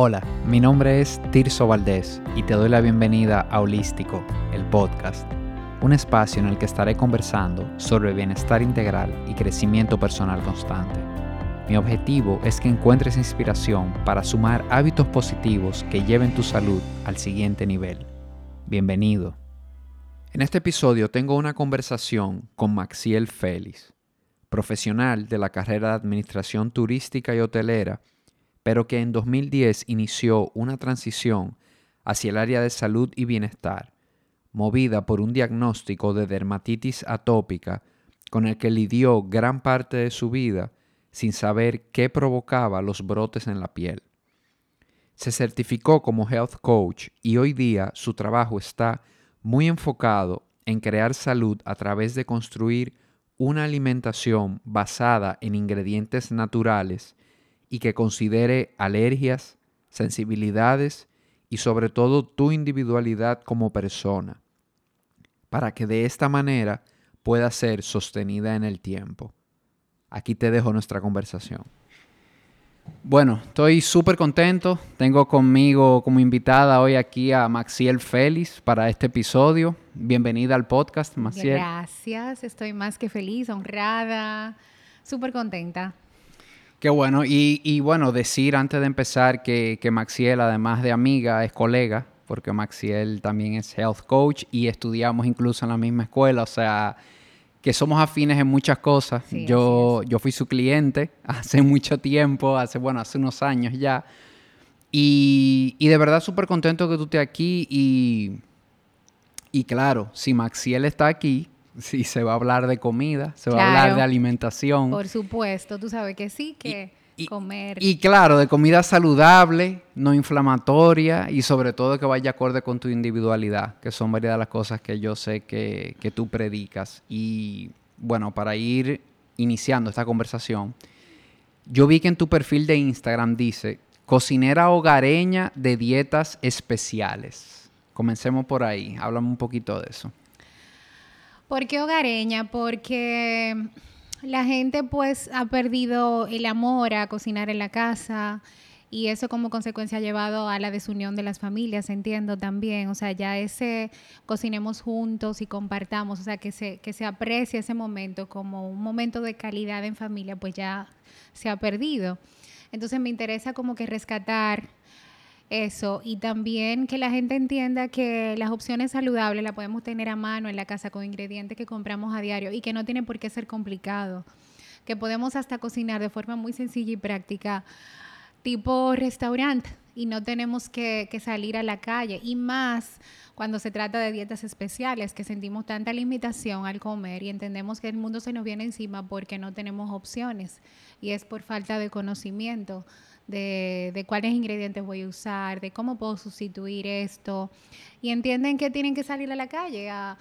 Hola, mi nombre es Tirso Valdés y te doy la bienvenida a Holístico, el podcast, un espacio en el que estaré conversando sobre bienestar integral y crecimiento personal constante. Mi objetivo es que encuentres inspiración para sumar hábitos positivos que lleven tu salud al siguiente nivel. Bienvenido. En este episodio tengo una conversación con Maxiel Félix, profesional de la carrera de Administración Turística y Hotelera pero que en 2010 inició una transición hacia el área de salud y bienestar, movida por un diagnóstico de dermatitis atópica con el que lidió gran parte de su vida sin saber qué provocaba los brotes en la piel. Se certificó como health coach y hoy día su trabajo está muy enfocado en crear salud a través de construir una alimentación basada en ingredientes naturales y que considere alergias, sensibilidades y sobre todo tu individualidad como persona, para que de esta manera pueda ser sostenida en el tiempo. Aquí te dejo nuestra conversación. Bueno, estoy súper contento. Tengo conmigo como invitada hoy aquí a Maxiel Félix para este episodio. Bienvenida al podcast, Maxiel. Gracias, estoy más que feliz, honrada, súper contenta. Qué bueno. Y, bueno, decir antes de empezar que, que, Maxiel, además de amiga, es colega, porque Maxiel también es health coach y estudiamos incluso en la misma escuela. O sea, que somos afines en muchas cosas. yo, yo fui su cliente hace mucho tiempo, hace, bueno, hace unos años ya. Y, y de verdad súper contento que tú estés aquí. Y, y claro, si Maxiel está aquí, Sí, se va a hablar de comida, se va a hablar de alimentación. Por supuesto, tú sabes que sí, que comer. Y claro, de comida saludable, no inflamatoria y sobre todo que vaya acorde con tu individualidad, que son varias de las cosas que yo sé que, que tú predicas. Y bueno, para ir iniciando esta conversación, yo vi que en tu perfil de Instagram dice cocinera hogareña de dietas especiales. Comencemos por ahí, háblame un poquito de eso. ¿Por qué hogareña? Porque la gente pues ha perdido el amor a cocinar en la casa y eso como consecuencia ha llevado a la desunión de las familias, entiendo también, o sea, ya ese cocinemos juntos y compartamos, o sea, que se, que se aprecie ese momento como un momento de calidad en familia, pues ya se ha perdido. Entonces me interesa como que rescatar eso, y también que la gente entienda que las opciones saludables las podemos tener a mano en la casa con ingredientes que compramos a diario y que no tiene por qué ser complicado, que podemos hasta cocinar de forma muy sencilla y práctica, tipo restaurante, y no tenemos que, que salir a la calle, y más cuando se trata de dietas especiales, que sentimos tanta limitación al comer y entendemos que el mundo se nos viene encima porque no tenemos opciones, y es por falta de conocimiento de, cuáles ingredientes voy a usar, de cómo puedo sustituir esto. Y entienden que tienen que salir a la calle, a,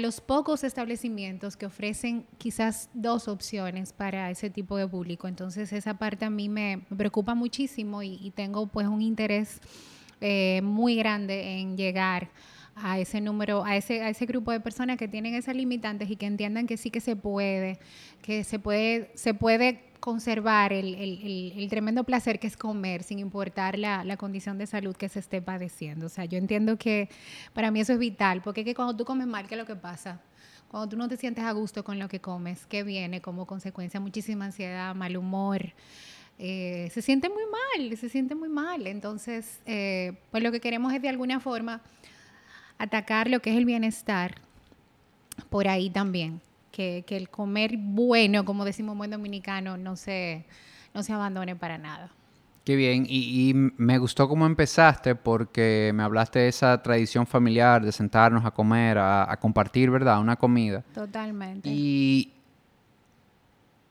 los pocos establecimientos que ofrecen quizás dos opciones para ese tipo de público. Entonces esa parte a mí me, preocupa muchísimo y, tengo pues un interés eh, muy grande en llegar a ese número, a ese, a ese grupo de personas que tienen esas limitantes y que entiendan que sí que se puede, que se puede, se puede conservar el, tremendo placer que es comer sin importar la, condición de salud que se esté padeciendo. O sea, yo entiendo que para mí eso es vital, porque es que cuando tú comes mal, ¿qué es lo que pasa? Cuando tú no te sientes a gusto con lo que comes, ¿qué viene como consecuencia? Muchísima ansiedad, mal humor. Eh, se siente muy mal, se siente muy mal. Entonces, eh, pues lo que queremos es de alguna forma atacar lo que es el bienestar por ahí también que, el comer bueno, como decimos buen dominicano, no se, no se abandone para nada. Qué bien, y, me gustó cómo empezaste porque me hablaste de esa tradición familiar de sentarnos a comer, a, compartir, ¿verdad? Una comida. Totalmente. Y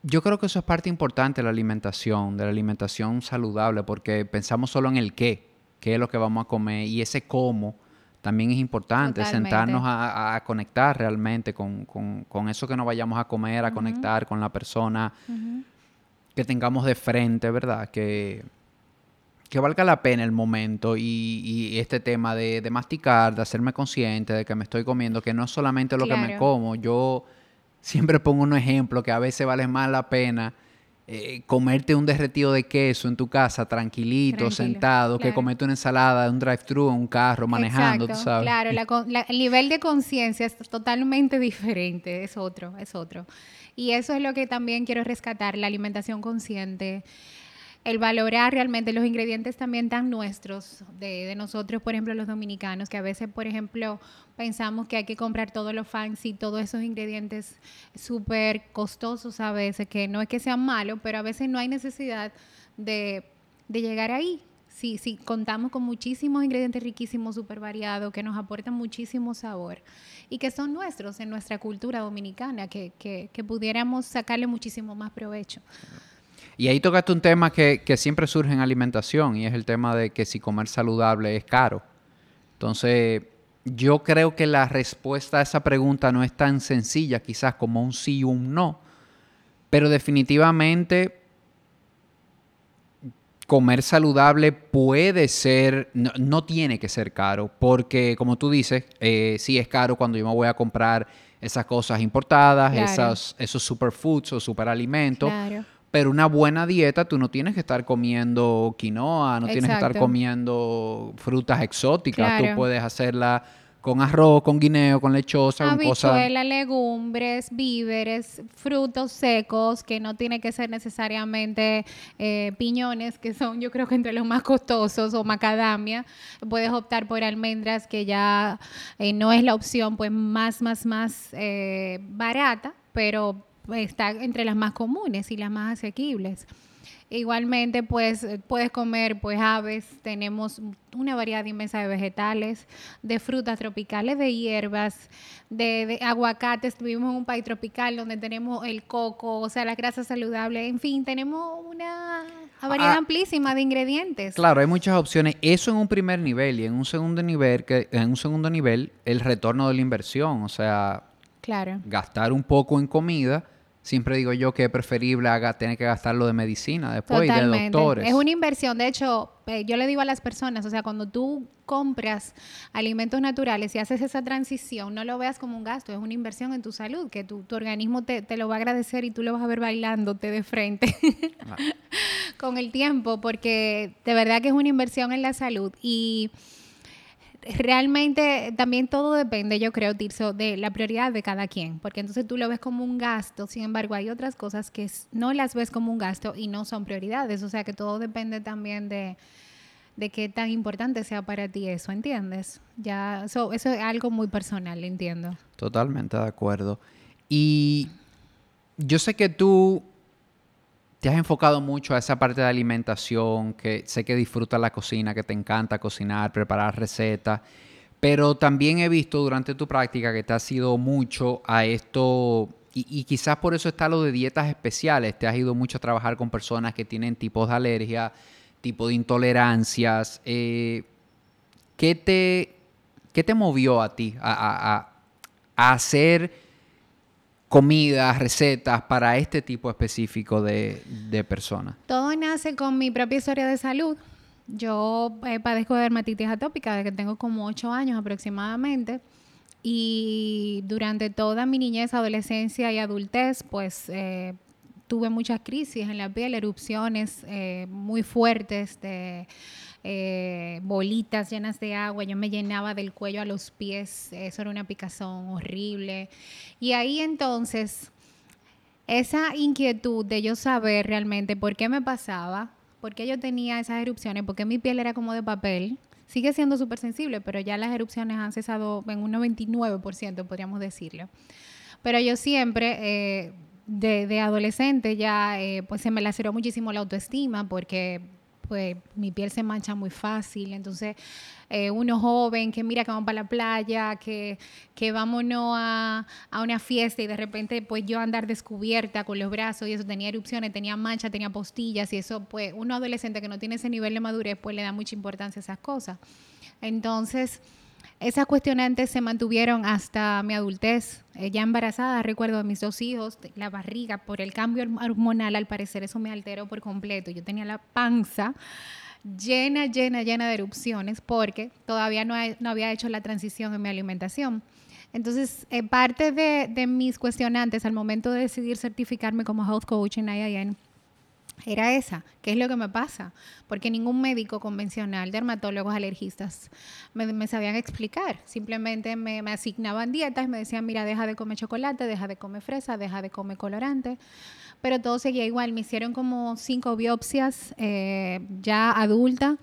yo creo que eso es parte importante de la alimentación, de la alimentación saludable, porque pensamos solo en el qué, qué es lo que vamos a comer y ese cómo también es importante sentarnos a, conectar realmente con, eso que nos vayamos a comer, a conectar con la persona que tengamos de frente, ¿verdad? Que, que valga la pena el momento y, este tema de, masticar, de hacerme consciente de que me estoy comiendo, que no es solamente lo que me como, yo siempre pongo un ejemplo que a veces vale más la pena eh, comerte un derretido de queso en tu casa, tranquilito, sentado, que comerte una ensalada, un drive-thru en un carro, manejando, tú sabes. Claro, el nivel de conciencia es totalmente diferente, es otro, es otro. Y eso es lo que también quiero rescatar, la alimentación consciente el valorar realmente los ingredientes también tan nuestros, de, nosotros, por ejemplo, los dominicanos, que a veces, por ejemplo, pensamos que hay que comprar todos los fancy, todos esos ingredientes súper costosos a veces, que no es que sean malos, pero a veces no hay necesidad de, llegar ahí. Sí, sí, contamos con muchísimos ingredientes riquísimos, súper variados, que nos aportan muchísimo sabor y que son nuestros en nuestra cultura dominicana, que, que, que pudiéramos sacarle muchísimo más provecho. Y ahí tocaste un tema que, siempre surge en alimentación y es el tema de que si comer saludable es caro. Entonces, yo creo que la respuesta a esa pregunta no es tan sencilla quizás como un sí o un no, pero definitivamente comer saludable puede ser, no, tiene que ser caro, porque como tú dices, eh, sí es caro cuando yo me voy a comprar esas cosas importadas, esas, esos superfoods o superalimentos. Claro. Pero una buena dieta, tú no tienes que estar comiendo quinoa, no tienes que estar comiendo frutas exóticas. Tú puedes hacerla con arroz, con guineo, con lechosa, con cosas. legumbres, víveres, frutos secos, que no tiene que ser necesariamente eh, piñones, que son yo creo que entre los más costosos, o macadamia. Puedes optar por almendras, que ya eh, no es la opción pues más, más, más eh, barata, pero está entre las más comunes y las más asequibles. Igualmente, pues puedes comer pues aves, tenemos una variedad inmensa de vegetales, de frutas tropicales, de hierbas, de, aguacates. Tuvimos un país tropical donde tenemos el coco, o sea, las grasas saludables, en fin, tenemos una variedad ah, amplísima de ingredientes. Claro, hay muchas opciones. Eso en un primer nivel y en un segundo nivel, que en un segundo nivel, el retorno de la inversión, o sea, claro. gastar un poco en comida siempre digo yo que es preferible haga, tener que gastarlo de medicina después y de doctores. Es una inversión. De hecho, eh, yo le digo a las personas, o sea, cuando tú compras alimentos naturales y haces esa transición, no lo veas como un gasto, es una inversión en tu salud, que tu, tu organismo te, te, lo va a agradecer y tú lo vas a ver bailándote de frente con el tiempo, porque de verdad que es una inversión en la salud. Y realmente también todo depende, yo creo, Tirso, de la prioridad de cada quien, porque entonces tú lo ves como un gasto, sin embargo hay otras cosas que no las ves como un gasto y no son prioridades, o sea que todo depende también de, de qué tan importante sea para ti eso, ¿entiendes? Ya, eso es algo muy personal, entiendo. Totalmente de acuerdo. Y yo sé que tú te has enfocado mucho a esa parte de alimentación, que sé que disfrutas la cocina, que te encanta cocinar, preparar recetas, pero también he visto durante tu práctica que te has ido mucho a esto, y, quizás por eso está lo de dietas especiales, te has ido mucho a trabajar con personas que tienen tipos de alergia, tipo de intolerancias. Eh, ¿qué, te, ¿Qué te movió a ti a, a hacer comidas, recetas para este tipo específico de, personas? Todo nace con mi propia historia de salud. Yo eh, padezco de dermatitis atópica desde que tengo como 8 años aproximadamente. Y durante toda mi niñez, adolescencia y adultez, pues eh, tuve muchas crisis en la piel, erupciones eh, muy fuertes de eh, bolitas llenas de agua, yo me llenaba del cuello a los pies, eso era una picazón horrible. Y ahí entonces, esa inquietud de yo saber realmente por qué me pasaba, por qué yo tenía esas erupciones, por qué mi piel era como de papel, sigue siendo súper sensible, pero ya las erupciones han cesado en un 99%, podríamos decirlo. Pero yo siempre... Eh, de, adolescente ya eh, pues se me laceró muchísimo la autoestima porque pues mi piel se mancha muy fácil. Entonces, eh, uno joven que mira que vamos para la playa, que, que vámonos a, a, una fiesta y de repente pues yo andar descubierta con los brazos y eso tenía erupciones, tenía manchas, tenía postillas y eso pues uno adolescente que no tiene ese nivel de madurez pues le da mucha importancia a esas cosas. Entonces, esas cuestionantes se mantuvieron hasta mi adultez. Eh, ya embarazada, recuerdo de mis dos hijos, la barriga, por el cambio hormonal, al parecer eso me alteró por completo. Yo tenía la panza llena, llena, llena de erupciones porque todavía no, había hecho la transición en mi alimentación. Entonces, eh, parte de, de, mis cuestionantes al momento de decidir certificarme como health coach en IIN era esa. ¿Qué es lo que me pasa? Porque ningún médico convencional, dermatólogos, alergistas, me, sabían explicar. Simplemente me, asignaban dietas me decían, mira, deja de comer chocolate, deja de comer fresa, deja de comer colorante. Pero todo seguía igual. Me hicieron como cinco biopsias eh, ya adulta.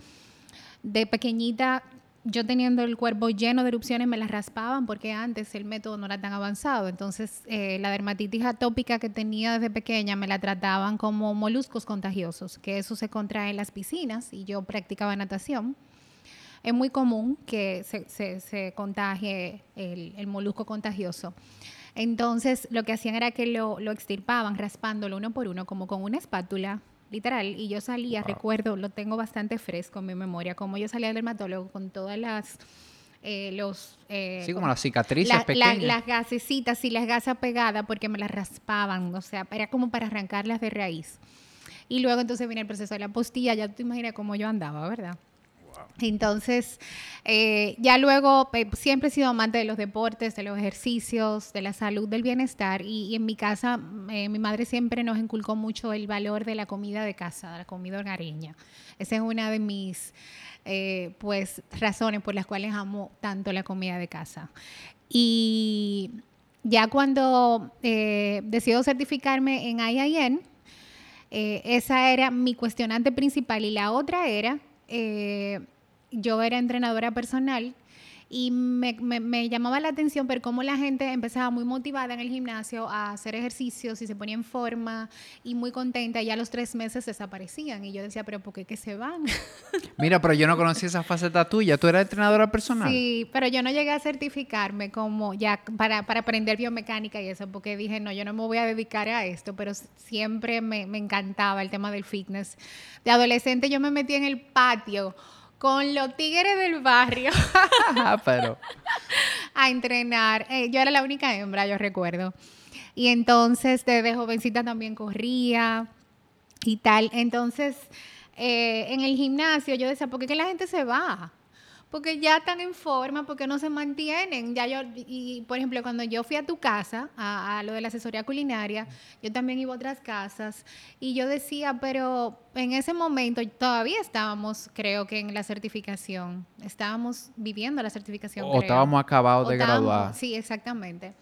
De pequeñita yo teniendo el cuerpo lleno de erupciones me las raspaban porque antes el método no era tan avanzado. Entonces eh, la dermatitis atópica que tenía desde pequeña me la trataban como moluscos contagiosos, que eso se contrae en las piscinas y yo practicaba natación. Es muy común que se, contagie el, molusco contagioso. Entonces lo que hacían era que lo, lo extirpaban raspándolo uno por uno como con una espátula literal. Y yo salía, recuerdo, lo tengo bastante fresco en mi memoria, como yo salía al dermatólogo con todas las... Eh, los eh, sí como las cicatrices pequeñas. las gasecitas y las gasas pegadas porque me las raspaban o sea era como para arrancarlas de raíz. Y luego entonces viene el proceso de la postilla ya te imaginas cómo yo andaba verdad entonces, eh, ya luego siempre he sido amante de los deportes, de los ejercicios, de la salud, del bienestar. Y, en mi casa, eh, mi madre siempre nos inculcó mucho el valor de la comida de casa, de la comida hogareña. Esa es una de mis eh, pues, razones por las cuales amo tanto la comida de casa. Y ya cuando decido certificarme en IIN, esa era mi cuestionante principal. Y la otra era eh, yo era entrenadora personal y me, me, llamaba la atención ver cómo la gente empezaba muy motivada en el gimnasio a hacer ejercicios y se ponía en forma y muy contenta y ya a los tres meses desaparecían y yo decía, pero ¿por qué que se van? Mira, pero yo no conocí esa faceta tuya, tú eras entrenadora personal. Sí, pero yo no llegué a certificarme como ya para, para aprender biomecánica y eso, porque dije, no, yo no me voy a dedicar a esto, pero siempre me, me encantaba el tema del fitness. De adolescente yo me metí en el patio con los tigres del barrio. Pero. a entrenar. Eh, yo era la única hembra, yo recuerdo. Y entonces desde jovencita también corría y tal. Entonces, eh, en el gimnasio yo decía, ¿por qué la gente se va? Porque ya están en forma, porque no se mantienen. Ya yo, y por ejemplo, cuando yo fui a tu casa, a, lo de la asesoría culinaria, yo también iba a otras casas y yo decía, pero en ese momento todavía estábamos, creo que en la certificación, estábamos viviendo la certificación. O estábamos acabados de graduar. Sí, exactamente.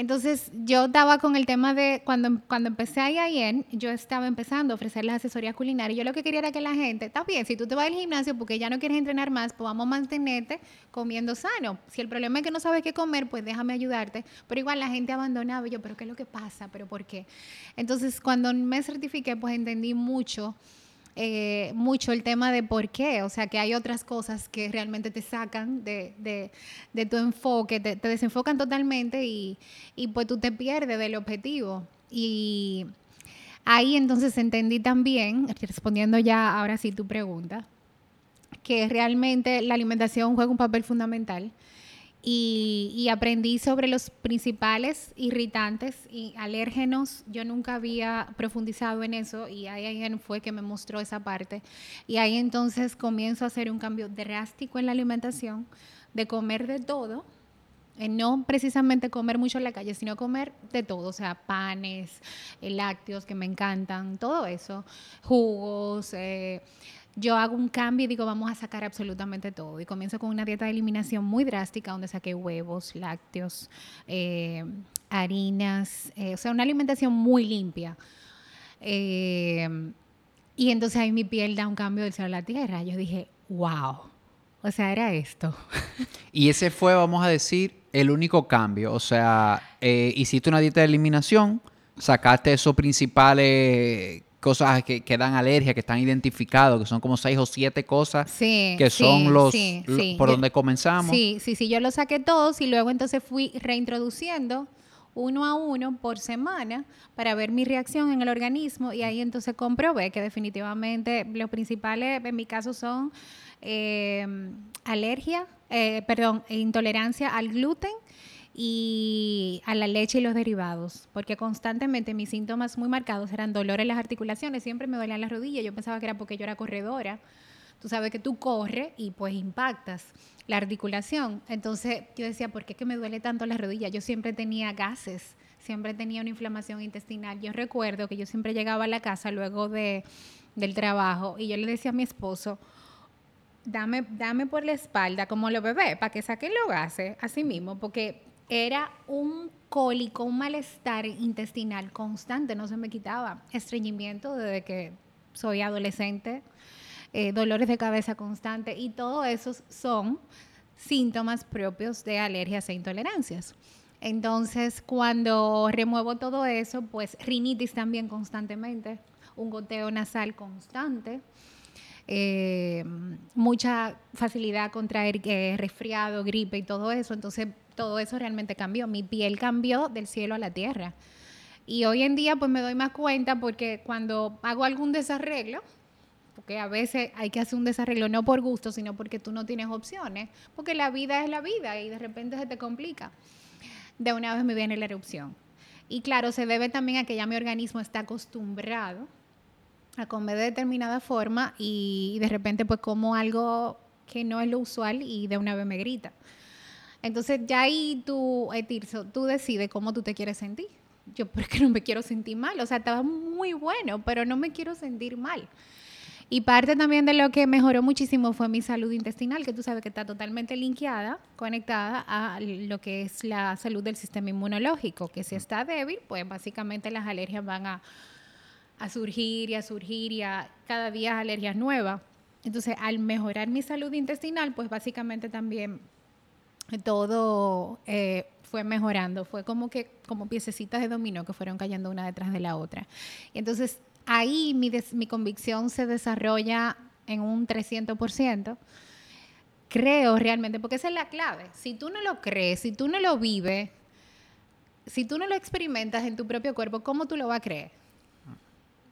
Entonces, yo estaba con el tema de cuando, cuando empecé a IAN, yo estaba empezando a ofrecer las asesorías culinarias. Yo lo que quería era que la gente, está bien, si tú te vas al gimnasio porque ya no quieres entrenar más, pues vamos a mantenerte comiendo sano. Si el problema es que no sabes qué comer, pues déjame ayudarte. Pero igual la gente abandonaba. Y yo, ¿pero qué es lo que pasa? ¿Pero por qué? Entonces, cuando me certifiqué, pues entendí mucho eh, mucho el tema de por qué, o sea, que hay otras cosas que realmente te sacan de, de, tu enfoque, te, desenfocan totalmente y, y, pues tú te pierdes del objetivo. Y ahí entonces entendí también, respondiendo ya ahora sí tu pregunta, que realmente la alimentación juega un papel fundamental y, aprendí sobre los principales irritantes y alérgenos. Yo nunca había profundizado en eso y ahí fue que me mostró esa parte. Y ahí entonces comienzo a hacer un cambio drástico en la alimentación, de comer de todo, no precisamente comer mucho en la calle, sino comer de todo, o sea, panes, eh, lácteos que me encantan, todo eso, jugos. Eh, yo hago un cambio y digo, vamos a sacar absolutamente todo. Y comienzo con una dieta de eliminación muy drástica, donde saqué huevos, lácteos, eh, harinas, eh, o sea, una alimentación muy limpia. Eh, y entonces ahí mi piel da un cambio del cielo a la tierra. Yo dije, wow. O sea, era esto. Y ese fue, vamos a decir, el único cambio. O sea, hiciste una dieta de eliminación, sacaste esos principales cosas que, que, dan alergia, que están identificados, que son como seis o siete cosas que son los, por donde comenzamos. Sí, sí, sí, yo los saqué todos y luego entonces fui reintroduciendo uno a uno por semana para ver mi reacción en el organismo y ahí entonces comprobé que definitivamente los principales en mi caso son eh, alergia, eh, perdón, intolerancia al gluten y a la leche y los derivados, porque constantemente mis síntomas muy marcados eran dolor en las articulaciones, siempre me dolían las rodillas, yo pensaba que era porque yo era corredora. Tú sabes que tú corres y pues impactas la articulación. Entonces yo decía, ¿por qué que me duele tanto la rodilla? Yo siempre tenía gases siempre tenía una inflamación intestinal. Yo recuerdo que yo siempre llegaba a la casa luego de, del trabajo y yo le decía a mi esposo, dame, dame por la espalda como lo bebé, para que saquen los gases, así mismo, porque era un cólico, un malestar intestinal constante, no se me quitaba. Estreñimiento desde que soy adolescente, eh, dolores de cabeza constante y todo esos son síntomas propios de alergias e intolerancias. Entonces, cuando remuevo todo eso, pues rinitis también constantemente, un goteo nasal constante, eh, mucha facilidad contraer eh, resfriado, gripe y todo eso. Entonces, todo eso realmente cambió. Mi piel cambió del cielo a la tierra. Y hoy en día, pues me doy más cuenta porque cuando hago algún desarreglo, porque a veces hay que hacer un desarreglo no por gusto, sino porque tú no tienes opciones, porque la vida es la vida y de repente se te complica. De una vez me viene la erupción. Y claro, se debe también a que ya mi organismo está acostumbrado a comer de determinada forma y de repente pues como algo que no es lo usual y de una vez me grita. Entonces ya ahí tú, Etirso, tú decides cómo tú te quieres sentir. Yo porque no me quiero sentir mal, o sea, estaba muy bueno, pero no me quiero sentir mal. Y parte también de lo que mejoró muchísimo fue mi salud intestinal, que tú sabes que está totalmente linkeada, conectada a lo que es la salud del sistema inmunológico, que si está débil, pues básicamente las alergias van a, surgir y a surgir y a cada día alergias nuevas. Entonces, al mejorar mi salud intestinal, pues básicamente también todo eh, fue mejorando, fue como que como piececitas de dominó que fueron cayendo una detrás de la otra. Y entonces ahí mi, mi convicción se desarrolla en un 300%. Creo realmente, porque esa es la clave. Si tú no lo crees, si tú no lo vives, si tú no lo experimentas en tu propio cuerpo, ¿cómo tú lo vas a creer?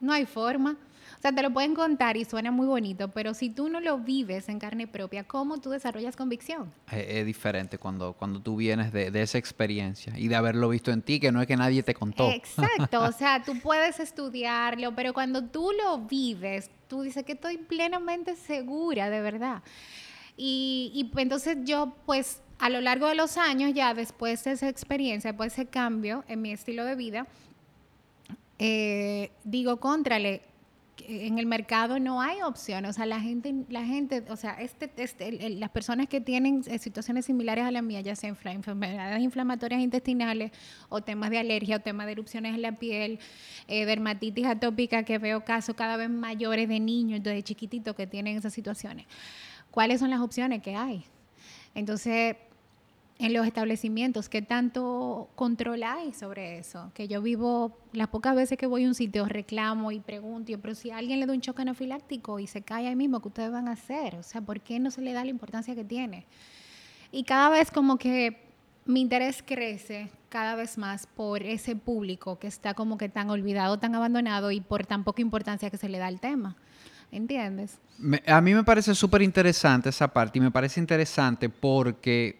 No hay forma. O sea, te lo pueden contar y suena muy bonito, pero si tú no lo vives en carne propia, ¿cómo tú desarrollas convicción? Es, diferente cuando, cuando tú vienes de, esa experiencia y de haberlo visto en ti, que no es que nadie te contó. Exacto, o sea, tú puedes estudiarlo, pero cuando tú lo vives, tú dices que estoy plenamente segura, de verdad. Y, y entonces yo, pues, a lo largo de los años, ya después de esa experiencia, después de ese cambio en mi estilo de vida, eh, digo, contrale, en el mercado no hay opciones. O sea, la gente, la gente, o sea, este, este las personas que tienen eh, situaciones similares a la mía, ya sea enfermedades inflamatorias intestinales o temas de alergia o temas de erupciones en la piel, eh, dermatitis atópica, que veo casos cada vez mayores de niños, de chiquititos que tienen esas situaciones. ¿Cuáles son las opciones que hay? Entonces, en los establecimientos, ¿qué tanto control hay sobre eso? Que yo vivo, las pocas veces que voy a un sitio, reclamo y pregunto, pero si alguien le da un choque anafiláctico y se cae ahí mismo, ¿qué ustedes van a hacer? O sea, ¿por qué no se le da la importancia que tiene? Y cada vez como que mi interés crece cada vez más por ese público que está como que tan olvidado, tan abandonado y por tan poca importancia que se le da al tema. ¿Entiendes? a mí me parece súper interesante esa parte y me parece interesante porque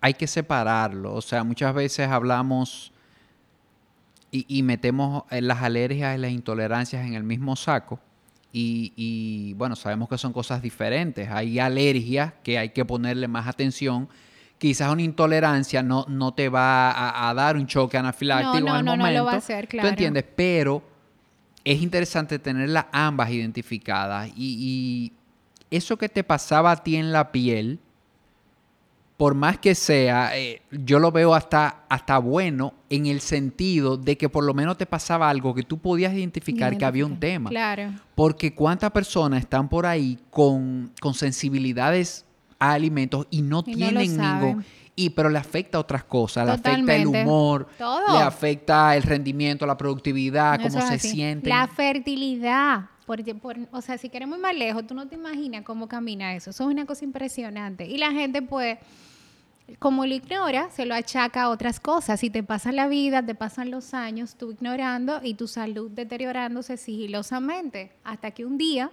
hay que separarlo. O sea, muchas veces hablamos y, metemos las alergias y las intolerancias en el mismo saco. Y, bueno, sabemos que son cosas diferentes. Hay alergias que hay que ponerle más atención. Quizás una intolerancia no, no te va a, dar un choque anafiláctico no, en el no, momento. No, lo va a hacer, claro. ¿Tú entiendes? Pero es interesante tenerlas ambas identificadas. Y, y eso que te pasaba a ti en la piel, por más que sea, eh, yo lo veo hasta, hasta bueno en el sentido de que por lo menos te pasaba algo que tú podías identificar que había un tema. Claro. Porque cuántas personas están por ahí con, sensibilidades a alimentos y no tienen ningún... Y, pero le afecta a otras cosas, le afecta el humor, le afecta el rendimiento, la productividad, cómo se siente. La fertilidad. o sea, si queremos ir más lejos, tú no te imaginas cómo camina eso. Eso es una cosa impresionante. Y la gente, pues, como lo ignora, se lo achaca a otras cosas. Si te pasa la vida, te pasan los años, tú ignorando y tu salud deteriorándose sigilosamente, hasta que un día,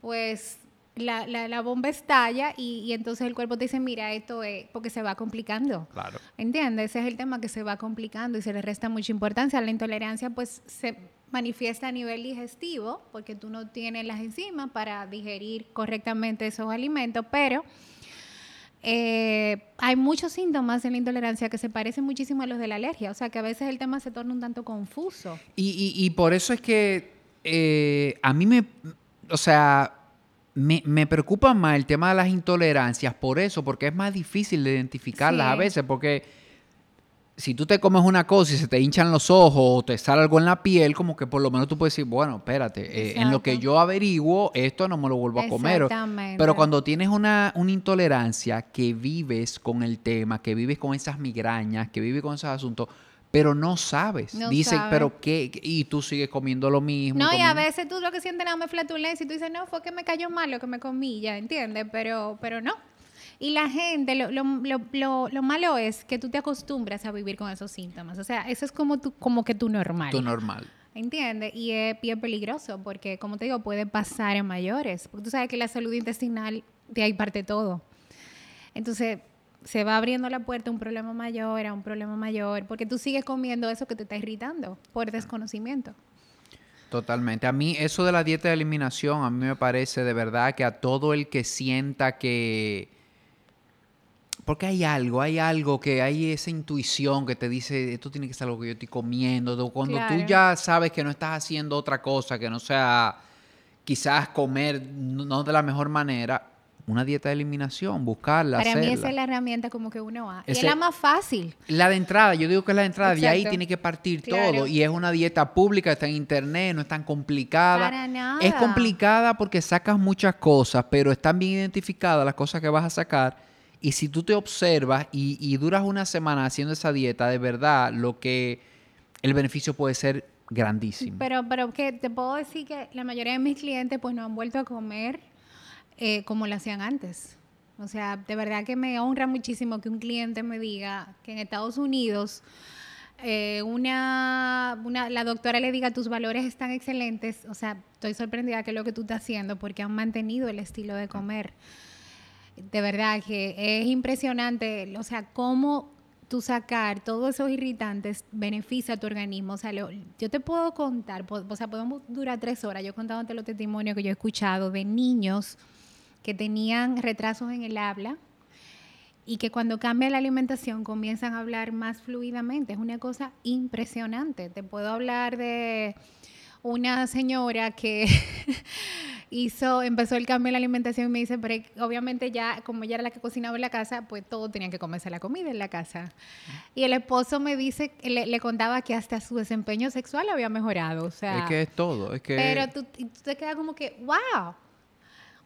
pues la, la, bomba estalla y, entonces el cuerpo te dice, mira, esto es porque se va complicando. Claro. ¿Entiendes? Ese es el tema que se va complicando y se le resta mucha importancia. La intolerancia, pues, se manifiesta a nivel digestivo, porque tú no tienes las enzimas para digerir correctamente esos alimentos, pero eh, hay muchos síntomas en la intolerancia que se parecen muchísimo a los de la alergia, o sea que a veces el tema se torna un tanto confuso. Y, por eso es que eh, a mí me, o sea, me, me, preocupa más el tema de las intolerancias, por eso, porque es más difícil de identificarlas a veces, porque si tú te comes una cosa y se te hinchan los ojos o te sale algo en la piel, como que por lo menos tú puedes decir, bueno, espérate, eh, en lo que yo averiguo, esto no me lo vuelvo a comer. Pero cuando tienes una, una, intolerancia que vives con el tema, que vives con esas migrañas, que vives con esos asuntos, pero no sabes. No Dicen, pero qué, y tú sigues comiendo lo mismo. No, y a veces tú lo que sientes me flatulencia y tú dices, no, fue que me cayó mal lo que me comí, ya, ¿entiendes? Pero, pero no. Y la gente, lo, lo, lo, lo, malo es que tú te acostumbras a vivir con esos síntomas. O sea, eso es como, tu, como que tu normal. Tu normal. ¿Entiendes? Y es bien peligroso porque, como te digo, puede pasar en mayores. Porque tú sabes que la salud intestinal, de ahí parte todo. Entonces, se va abriendo la puerta a un problema mayor, a un problema mayor, porque tú sigues comiendo eso que te está irritando por desconocimiento. Totalmente. A mí eso de la dieta de eliminación, a mí me parece de verdad que a todo el que sienta que, porque hay algo, hay algo que hay esa intuición que te dice, esto tiene que ser algo que yo estoy comiendo. Cuando tú ya sabes que no estás haciendo otra cosa que no sea quizás comer no de la mejor manera, una dieta de eliminación, buscarla. Para mí esa es la herramienta como que uno va. y es la más fácil. La de entrada, yo digo que es la de entrada, de ahí tiene que partir todo. Y es una dieta pública, está en internet, no es tan complicada. Para nada. Es complicada porque sacas muchas cosas, pero están bien identificadas las cosas que vas a sacar y si tú te observas y, duras una semana haciendo esa dieta, de verdad, lo que el beneficio puede ser grandísimo. Pero, pero que te puedo decir que la mayoría de mis clientes pues no han vuelto a comer eh, como lo hacían antes. O sea, de verdad que me honra muchísimo que un cliente me diga que en Estados Unidos eh, una, una, la doctora le diga tus valores están excelentes. O sea, estoy sorprendida que es lo que tú estás haciendo porque han mantenido el estilo de comer de verdad que es impresionante, o sea, cómo tú sacar todos esos irritantes beneficia a tu organismo. O sea, yo te puedo contar, o sea, podemos durar tres horas. Yo he contado ante los testimonios que yo he escuchado de niños que tenían retrasos en el habla y que cuando cambia la alimentación comienzan a hablar más fluidamente. Es una cosa impresionante. Te puedo hablar de una señora que hizo, empezó el cambio en la alimentación y me dice, pero obviamente ya, como ella era la que cocinaba en la casa, pues todo tenían que comerse la comida en la casa. Y el esposo me dice, le, contaba que hasta su desempeño sexual había mejorado. O sea, es que es todo, es que... Pero tú, te quedas como que, wow.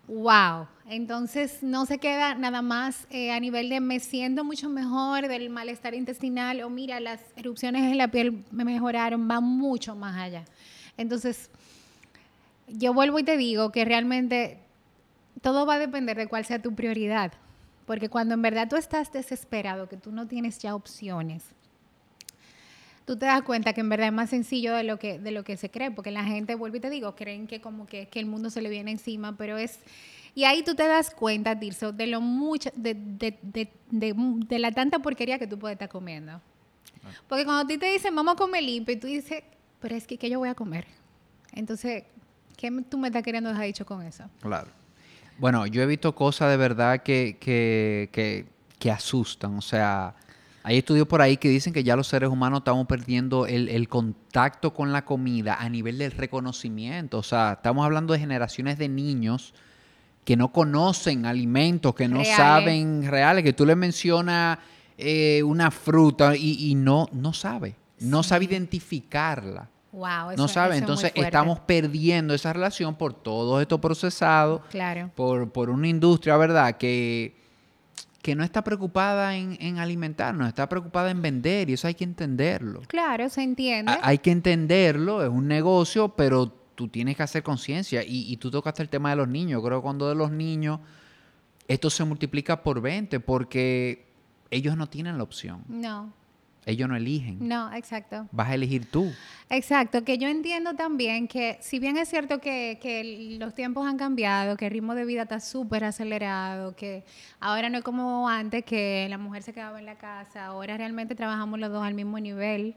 Wow, entonces no se queda nada más eh, a nivel de me siento mucho mejor del malestar intestinal o mira, las erupciones en la piel me mejoraron, va mucho más allá. Entonces, yo vuelvo y te digo que realmente todo va a depender de cuál sea tu prioridad. Porque cuando en verdad tú estás desesperado, que tú no tienes ya opciones, tú te das cuenta que en verdad es más sencillo de lo que, de lo que se cree. Porque la gente, vuelvo y te digo, creen que como que, el mundo se le viene encima, pero es... Y ahí tú te das cuenta, Tirso, de lo mucho, de, de, la tanta porquería que tú puedes estar comiendo. Porque cuando a ti te dicen, vamos a comer limpio, y tú dices, pero es que, ¿qué yo voy a comer? Entonces, ¿qué tú me estás queriendo dejar dicho con eso? Claro. Bueno, yo he visto cosas de verdad que, que, que, asustan. O sea, hay estudios por ahí que dicen que ya los seres humanos estamos perdiendo el, el, contacto con la comida a nivel del reconocimiento. O sea, estamos hablando de generaciones de niños que no conocen alimentos, que no saben reales, que tú le mencionas eh, una fruta y, y, no, no sabe no sabe identificarla. Wow, no sabe, entonces estamos perdiendo esa relación por todo esto procesado, claro. por, por una industria, ¿verdad? Que, que no está preocupada en, en, alimentarnos, está preocupada en vender y eso hay que entenderlo. Claro, se entiende. hay que entenderlo, es un negocio, pero tú tienes que hacer conciencia y, y, tú tocaste el tema de los niños. Creo que cuando de los niños esto se multiplica por 20 porque ellos no tienen la opción. No. Ellos no eligen. No, exacto. Vas a elegir tú. Exacto, que yo entiendo también que si bien es cierto que, los tiempos han cambiado, que el ritmo de vida está súper acelerado, que ahora no es como antes que la mujer se quedaba en la casa, ahora realmente trabajamos los dos al mismo nivel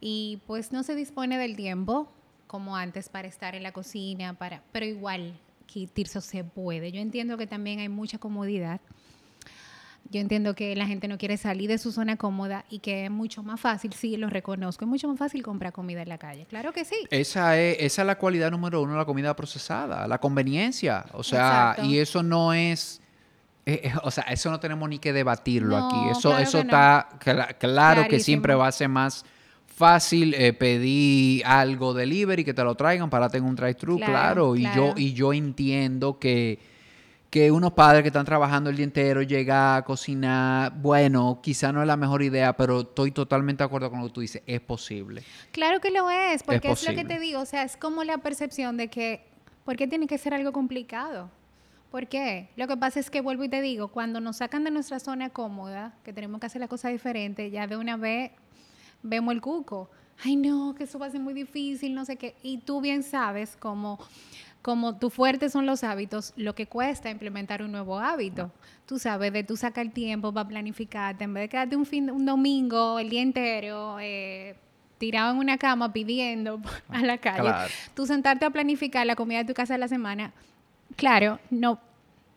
y pues no se dispone del tiempo como antes para estar en la cocina, para, pero igual, que Tirso se puede. Yo entiendo que también hay mucha comodidad Yo entiendo que la gente no quiere salir de su zona cómoda y que es mucho más fácil, sí, lo reconozco, es mucho más fácil comprar comida en la calle. Claro que sí. Esa es, esa es la cualidad número uno de la comida procesada, la conveniencia. O sea, y eso no es... Eh, eh, o sea, eso no tenemos ni que debatirlo aquí. Eso, eso está claro que siempre va a ser más fácil eh, pedir algo delivery que te lo traigan para tener un drive-thru, claro, Y yo y yo entiendo que que unos padres que están trabajando el día entero llegar a cocinar, bueno, quizá no es la mejor idea, pero estoy totalmente de acuerdo con lo que tú dices, es posible. Claro que lo es, porque es, lo que te digo, o sea, es como la percepción de que, ¿por qué tiene que ser algo complicado? ¿Por qué? Lo que pasa es que vuelvo y te digo, cuando nos sacan de nuestra zona cómoda, que tenemos que hacer la cosa diferente, ya de una vez vemos el cuco. Ay, no, que eso va a ser muy difícil, no sé qué. Y tú bien sabes cómo como tu fuerte son los hábitos, lo que cuesta implementar un nuevo hábito. Tú sabes, de tú sacar el tiempo para planificarte, en vez de quedarte un, fin, un domingo, el día entero, eh, tirado en una cama pidiendo a la calle, tú sentarte a planificar la comida de tu casa de la semana, claro, no.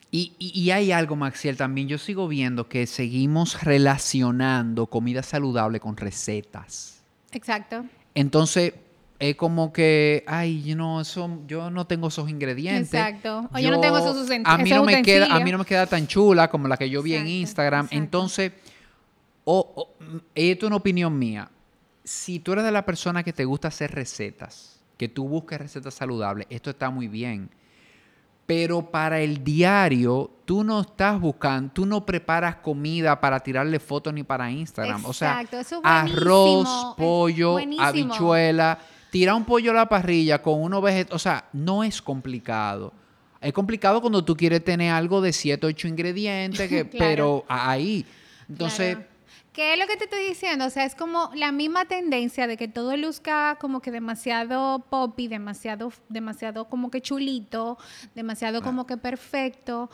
Y, y hay algo, Maxiel, también yo sigo viendo que seguimos relacionando comida saludable con recetas. Exacto. Entonces, es como que, ay, you know, yo no tengo esos ingredientes. Exacto. O yo, no tengo esos a mí no me queda A mí no me queda tan chula como la que yo vi en Instagram. Entonces, o, esto es una opinión mía. Si tú eres de la persona que te gusta hacer recetas, que tú busques recetas saludables, esto está muy bien. Pero para el diario, tú no estás buscando, tú no preparas comida para tirarle fotos ni para Instagram. o sea, arroz, pollo, habichuela tirar un pollo a la parrilla con unos vegetales, o sea, no es complicado. Es complicado cuando tú quieres tener algo de 7, 8 ingredientes, que, pero ahí. Entonces... ¿Qué es lo que te estoy diciendo? O sea, es como la misma tendencia de que todo luzca como que demasiado poppy, demasiado, demasiado como que chulito, demasiado como que perfecto.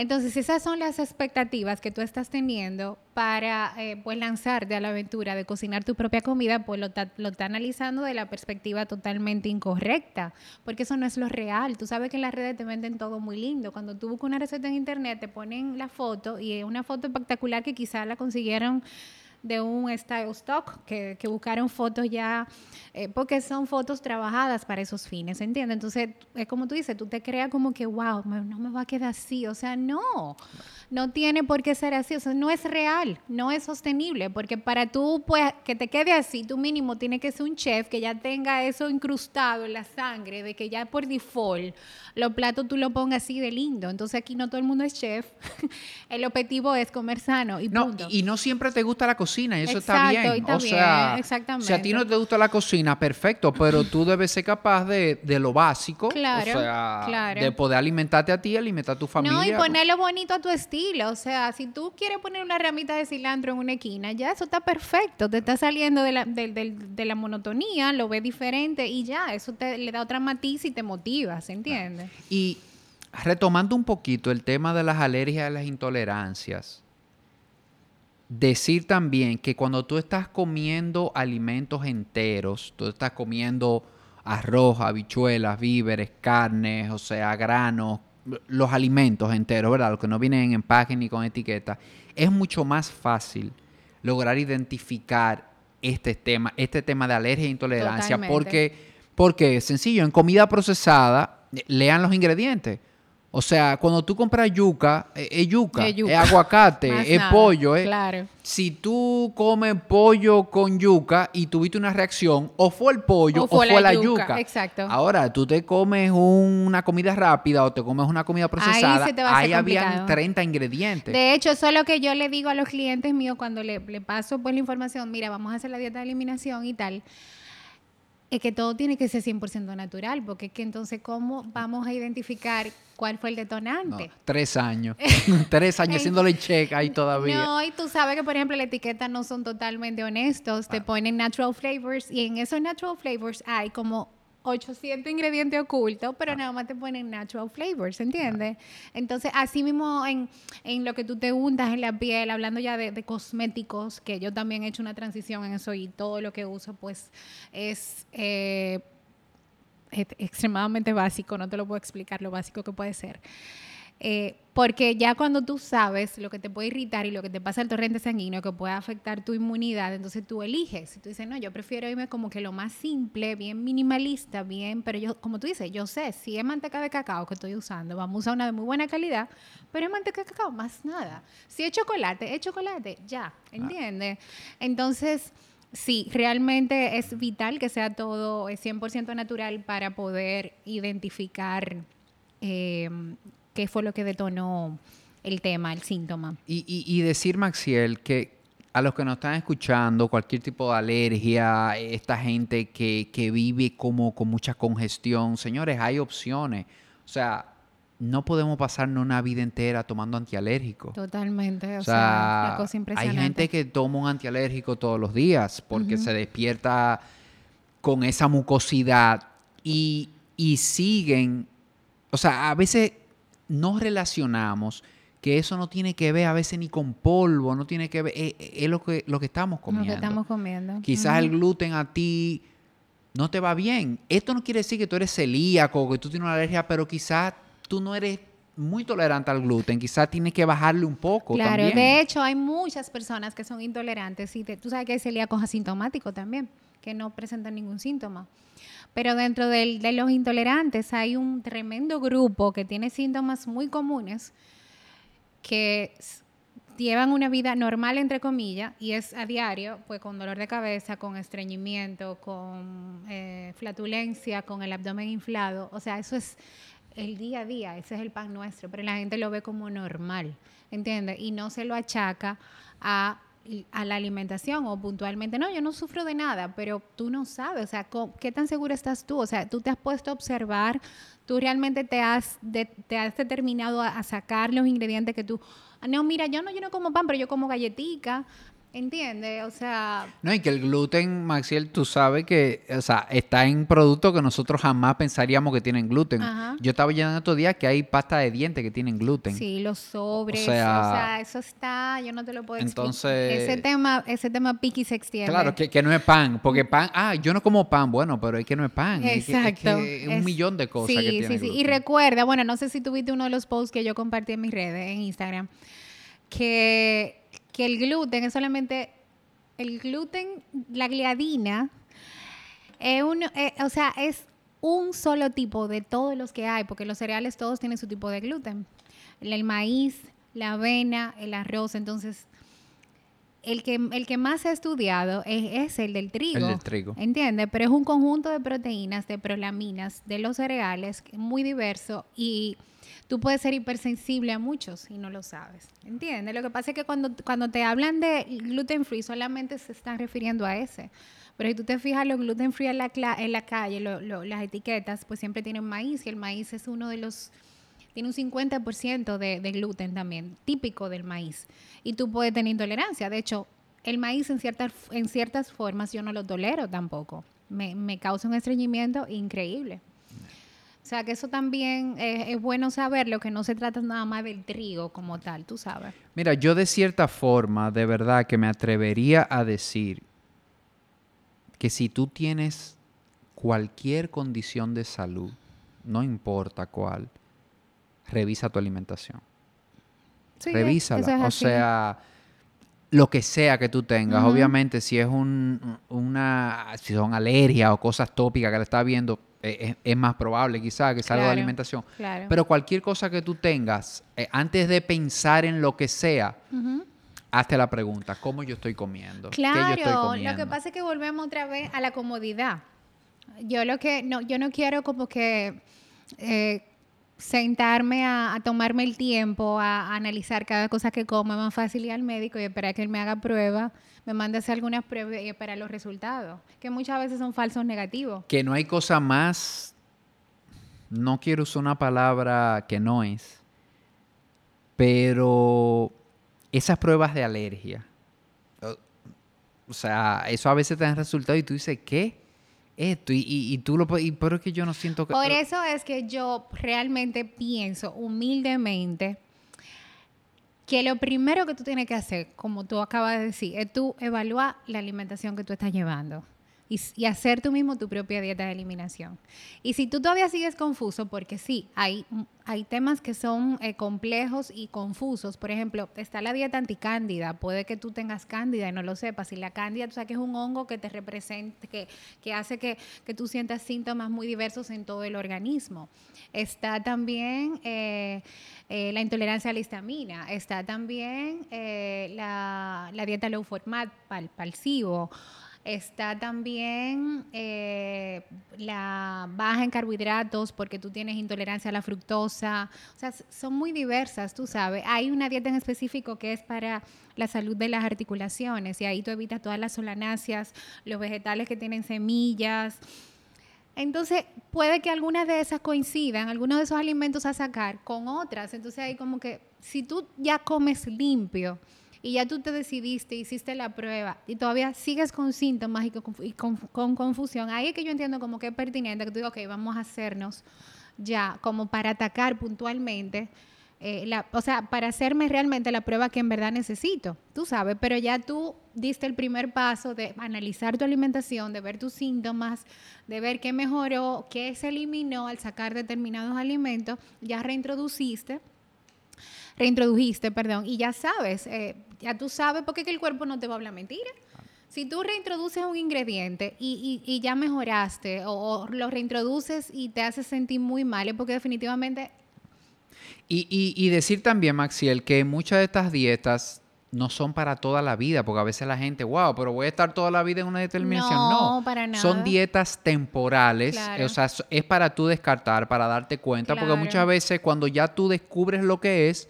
Entonces, esas son las expectativas que tú estás teniendo para eh, pues lanzarte a la aventura de cocinar tu propia comida, pues lo está, analizando de la perspectiva totalmente incorrecta, porque eso no es lo real. Tú sabes que en las redes te venden todo muy lindo. Cuando tú buscas una receta en internet, te ponen la foto y es una foto espectacular que quizás la consiguieron de un style stock, que, que buscaron fotos ya, eh, porque son fotos trabajadas para esos fines, ¿entiendes? Entonces, es como tú dices, tú te creas como que, wow, no me va a quedar así, o sea, no no tiene por qué ser así, o sea, no es real, no es sostenible, porque para tú, pues, que te quede así, tú mínimo tiene que ser un chef que ya tenga eso incrustado en la sangre, de que ya por default los platos tú lo pongas así de lindo. Entonces aquí no todo el mundo es chef, el objetivo es comer sano y punto. y no siempre te gusta la cocina, y eso está bien. o sea, exactamente. si a ti no te gusta la cocina, perfecto, pero tú debes ser capaz de, lo básico, claro, o sea, de poder alimentarte a ti, alimentar a tu familia. No, y ponerlo bonito a tu estilo o sea, si tú quieres poner una ramita de cilantro en una esquina, ya eso está perfecto. Te está saliendo de la, de, la monotonía, lo ves diferente y ya, eso te le da otra matiz y te motiva, ¿se entiende? Y retomando un poquito el tema de las alergias y las intolerancias, decir también que cuando tú estás comiendo alimentos enteros, tú estás comiendo arroz, habichuelas, víveres, carnes, o sea, granos, los alimentos enteros, ¿verdad? Los que no vienen en empaque ni con etiqueta, es mucho más fácil lograr identificar este tema, este tema de alergia e intolerancia, porque, porque es sencillo, en comida procesada, lean los ingredientes. O sea, cuando tú compras yuca, eh, es yuca, es, aguacate, es pollo. Es, claro. Si tú comes pollo con yuca y tuviste una reacción, o fue el pollo o fue, la, yuca. Exacto. Ahora, tú te comes una comida rápida o te comes una comida procesada, ahí, habían 30 ingredientes. De hecho, eso es lo que yo le digo a los clientes míos cuando le, le paso pues, la información, mira, vamos a hacer la dieta de eliminación y tal es que todo tiene que ser 100% natural, porque es que entonces, ¿cómo vamos a identificar cuál fue el detonante? tres años. tres años haciéndole check ahí todavía. No, y tú sabes que, por ejemplo, la etiqueta no son totalmente honestos. Te ah. ponen natural flavors y en esos natural flavors hay como 800 ingredientes ocultos, pero ah. nada más te ponen natural flavors, ¿entiendes? Entonces, así mismo en, lo que tú te untas en la piel, hablando ya de, cosméticos, que yo también he hecho una transición en eso y todo lo que uso, pues es eh, extremadamente básico, no te lo puedo explicar lo básico que puede ser. Eh, porque ya cuando tú sabes lo que te puede irritar y lo que te pasa al torrente sanguíneo que puede afectar tu inmunidad, entonces tú eliges. Si tú dices, no, yo prefiero irme como que lo más simple, bien minimalista, bien, pero yo, como tú dices, yo sé, si es manteca de cacao que estoy usando, vamos a usar una de muy buena calidad, pero es manteca de cacao, más nada. Si es chocolate, es chocolate, ya, ¿entiendes? Entonces sí, realmente es vital que sea todo 100% natural para poder identificar eh, qué fue lo que detonó el tema, el síntoma. Y, decir, Maxiel, que a los que nos están escuchando, cualquier tipo de alergia, esta gente que, que vive como con mucha congestión, señores, hay opciones. O sea, no podemos pasarnos una vida entera tomando antialérgicos. Totalmente, o, sea, cosa impresionante. Hay gente que toma un antialérgico todos los días porque se despierta con esa mucosidad y, siguen, o sea, a veces no relacionamos que eso no tiene que ver a veces ni con polvo, no tiene que ver, es, lo, que, lo que estamos comiendo. Lo que estamos comiendo. Quizás el gluten a ti no te va bien. Esto no quiere decir que tú eres celíaco, que tú tienes una alergia, pero quizás tú no eres muy tolerante al gluten, quizás tienes que bajarle un poco. Claro, de hecho hay muchas personas que son intolerantes y tú sabes que hay celíacos asintomáticos también, que no presentan ningún síntoma. Pero dentro de los intolerantes hay un tremendo grupo que tiene síntomas muy comunes que llevan una vida normal, entre comillas, y es a diario, pues con dolor de cabeza, con estreñimiento, con eh, flatulencia, con el abdomen inflado. O sea, eso es el día a día, ese es el pan nuestro, pero la gente lo ve como normal, ¿entiendes? Y no se lo achaca a, la alimentación o puntualmente, no, yo no sufro de nada, pero tú no sabes, o sea, ¿qué tan segura estás tú? O sea, tú te has puesto a observar, tú realmente te has, te has determinado a, a, sacar los ingredientes que tú, no, mira, yo no, yo no como pan, pero yo como galletica, ¿Entiendes? O sea... No, y que el gluten, Maxiel, tú sabes que, o sea, está en productos que nosotros jamás pensaríamos que tienen gluten. Yo estaba llenando estos días que hay pasta de dientes que tienen gluten. Sí, los sobres, o sea, eso está, yo no te lo puedo entonces, Ese tema, ese tema piqui se extiende. Claro, que, no es pan, porque pan, ah, yo no como pan, bueno, pero es que no es pan. Exacto. Es, un millón de cosas que tiene Sí, sí, sí. Y recuerda, bueno, no sé si tuviste uno de los posts que yo compartí en mis redes, en Instagram, que que el gluten es solamente, el gluten, la gliadina, es un, eh, o sea, es un solo tipo de todos los que hay, porque los cereales todos tienen su tipo de gluten. El maíz, la avena, el arroz, entonces el que, el que más ha estudiado es, el del trigo. El del trigo. ¿Entiendes? Pero es un conjunto de proteínas, de prolaminas, de los cereales, muy diverso y tú puedes ser hipersensible a muchos y no lo sabes. ¿Entiendes? Lo que pasa es que cuando, cuando te hablan de gluten free solamente se están refiriendo a ese. Pero si tú te fijas, los gluten free en la, en la calle, las etiquetas, pues siempre tienen maíz y el maíz es uno de los tiene un 50% de, de, gluten también, típico del maíz. Y tú puedes tener intolerancia. De hecho, el maíz en ciertas, en ciertas formas yo no lo tolero tampoco. Me, me causa un estreñimiento increíble. O sea, que eso también es, bueno saberlo, que no se trata nada más del trigo como tal, tú sabes. Mira, yo de cierta forma, de verdad, que me atrevería a decir que si tú tienes cualquier condición de salud, no importa cuál, revisa tu alimentación. Sí, Revísala. o sea, lo que sea que tú tengas. Obviamente, si es un, una, si son alergias o cosas tópicas que le estás viendo, eh, es, más probable quizá que salga de alimentación. Pero cualquier cosa que tú tengas, eh, antes de pensar en lo que sea, hazte la pregunta, ¿cómo yo estoy comiendo? Claro, lo que pasa es que volvemos otra vez a la comodidad. Yo lo que no, yo no quiero como que eh, sentarme a, tomarme el tiempo, a, analizar cada cosa que como, es más fácil ir al médico y esperar que él me haga prueba me manda hacer algunas pruebas y esperar los resultados, que muchas veces son falsos negativos. Que no hay cosa más, no quiero usar una palabra que no es, pero esas pruebas de alergia, o sea, eso a veces te dan resultados y tú dices, ¿qué? Esto, y, y, tú lo y, pero es que yo no siento que... Por eso es que yo realmente pienso humildemente que lo primero que tú tienes que hacer, como tú acabas de decir, es tú evaluar la alimentación que tú estás llevando. Y, hacer tú mismo tu propia dieta de eliminación. Y si tú todavía sigues confuso, porque sí, hay, hay temas que son eh, complejos y confusos. Por ejemplo, está la dieta anticándida. Puede que tú tengas cándida y no lo sepas. Y la cándida, tú sabes que es un hongo que te representa, que, que hace que, que, tú sientas síntomas muy diversos en todo el organismo. Está también eh, eh, la intolerancia a la histamina. Está también la, la, dieta low FODMAP, pal, palsivo. Está también eh, la baja en carbohidratos porque tú tienes intolerancia a la fructosa. O sea, son muy diversas, tú sabes. Hay una dieta en específico que es para la salud de las articulaciones y ahí tú evitas todas las solanáceas, los vegetales que tienen semillas. Entonces, puede que algunas de esas coincidan, algunos de esos alimentos a sacar con otras. Entonces, hay como que si tú ya comes limpio, y ya tú te decidiste, hiciste la prueba y todavía sigues con síntomas y con, confusión, ahí es que yo entiendo como que es pertinente que tú digas, ok, vamos a hacernos ya como para atacar puntualmente. Eh, o sea, para hacerme realmente la prueba que en verdad necesito, tú sabes, pero ya tú diste el primer paso de analizar tu alimentación, de ver tus síntomas, de ver qué mejoró, qué se eliminó al sacar determinados alimentos, ya reintroduciste reintrodujiste, perdón, y ya sabes, eh, ya tú sabes porque que el cuerpo no te va a hablar mentira. Si tú reintroduces un ingrediente y, ya mejoraste o, lo reintroduces y te hace sentir muy mal, es porque definitivamente... Y, y, decir también, Maxiel, que muchas de estas dietas no son para toda la vida, porque a veces la gente, wow, pero voy a estar toda la vida en una determinación. No, no para nada. Son dietas temporales, o sea, es para tú descartar, para darte cuenta, porque muchas veces cuando ya tú descubres lo que es,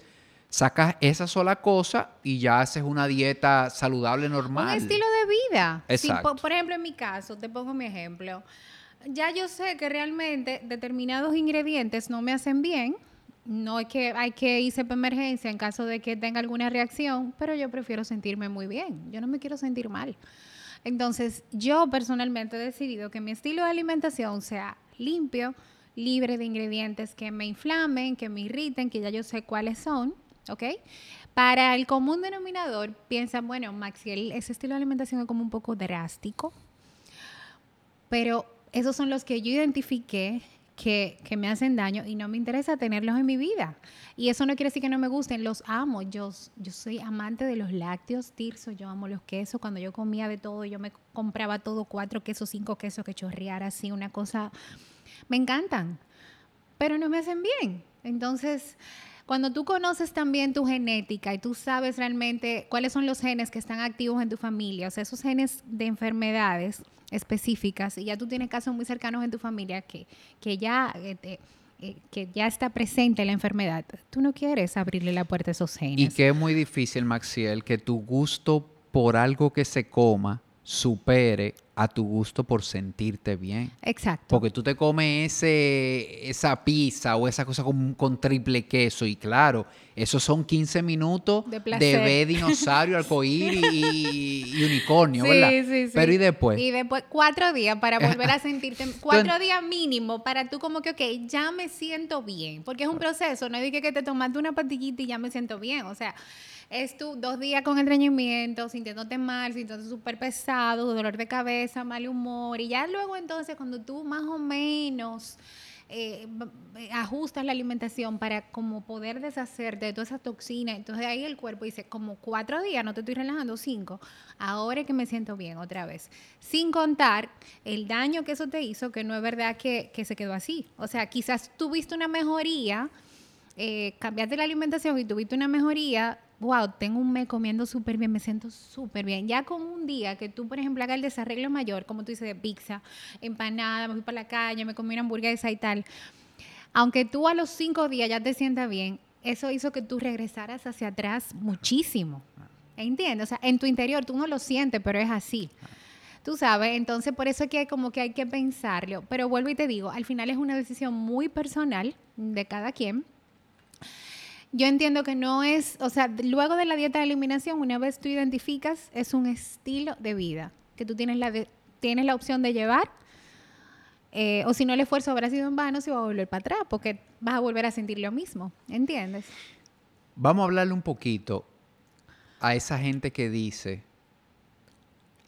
sacas esa sola cosa y ya haces una dieta saludable normal. Un estilo de vida. Exacto. por, ejemplo, en mi caso, te pongo mi ejemplo. Ya yo sé que realmente determinados ingredientes no me hacen bien. No es que hay que irse para emergencia en caso de que tenga alguna reacción, pero yo prefiero sentirme muy bien. Yo no me quiero sentir mal. Entonces, yo personalmente he decidido que mi estilo de alimentación sea limpio, libre de ingredientes que me inflamen, que me irriten, que ya yo sé cuáles son ¿ok? Para el común denominador, piensan, bueno, Maxi, ese estilo de alimentación es como un poco drástico, pero esos son los que yo identifiqué que, que, me hacen daño y no me interesa tenerlos en mi vida. Y eso no quiere decir que no me gusten, los amo. Yo, yo soy amante de los lácteos, tirso, yo amo los quesos. Cuando yo comía de todo, yo me compraba todo, cuatro quesos, cinco quesos que chorreara así, una cosa. Me encantan, pero no me hacen bien. Entonces, cuando tú conoces también tu genética y tú sabes realmente cuáles son los genes que están activos en tu familia, o sea, esos genes de enfermedades específicas, y ya tú tienes casos muy cercanos en tu familia que, que ya... Eh, eh, que ya está presente la enfermedad, tú no quieres abrirle la puerta a esos genes. Y que es muy difícil, Maxiel, que tu gusto por algo que se coma supere a tu gusto por sentirte bien. Exacto. Porque tú te comes ese, esa pizza o esa cosa con, triple queso y claro, esos son 15 minutos de, ver dinosaurio, arcoíris y, unicornio, ¿verdad? Sí, sí. Pero ¿y después? Y después cuatro días para volver a sentirte, cuatro días mínimo para tú como que, ok, ya me siento bien, porque es un proceso, no es que, que te tomaste una pastillita y ya me siento bien, o sea es tú dos días con estreñimiento, sintiéndote mal, sintiéndote súper pesado, dolor de cabeza, mal humor. Y ya luego entonces cuando tú más o menos eh, eh, ajustas la alimentación para como poder deshacerte de toda esa toxina, entonces ahí el cuerpo dice, como cuatro días, no te estoy relajando, cinco, ahora es que me siento bien otra vez. Sin contar el daño que eso te hizo, que no es verdad que, que se quedó así. O sea, quizás tuviste una mejoría. Eh, cambiaste la alimentación y tuviste una mejoría, wow, tengo un mes comiendo súper bien, me siento súper bien. Ya con un día que tú, por ejemplo, hagas el desarreglo mayor, como tú dices, de pizza, empanada, me fui para la calle, me comí una hamburguesa y tal, aunque tú a los cinco días ya te sientas bien, eso hizo que tú regresaras hacia atrás muchísimo. ¿Entiendes? O sea, en tu interior tú no lo sientes, pero es así. Tú sabes, entonces por eso es que como que hay que pensarlo. Pero vuelvo y te digo, al final es una decisión muy personal de cada quien yo entiendo que no es, o sea, luego de la dieta de eliminación, una vez tú identificas, es un estilo de vida que tú tienes la, tienes la opción de llevar. Eh, o si no, el esfuerzo habrá sido en vano, se va a volver para atrás, porque vas a volver a sentir lo mismo, ¿entiendes? Vamos a hablarle un poquito a esa gente que dice,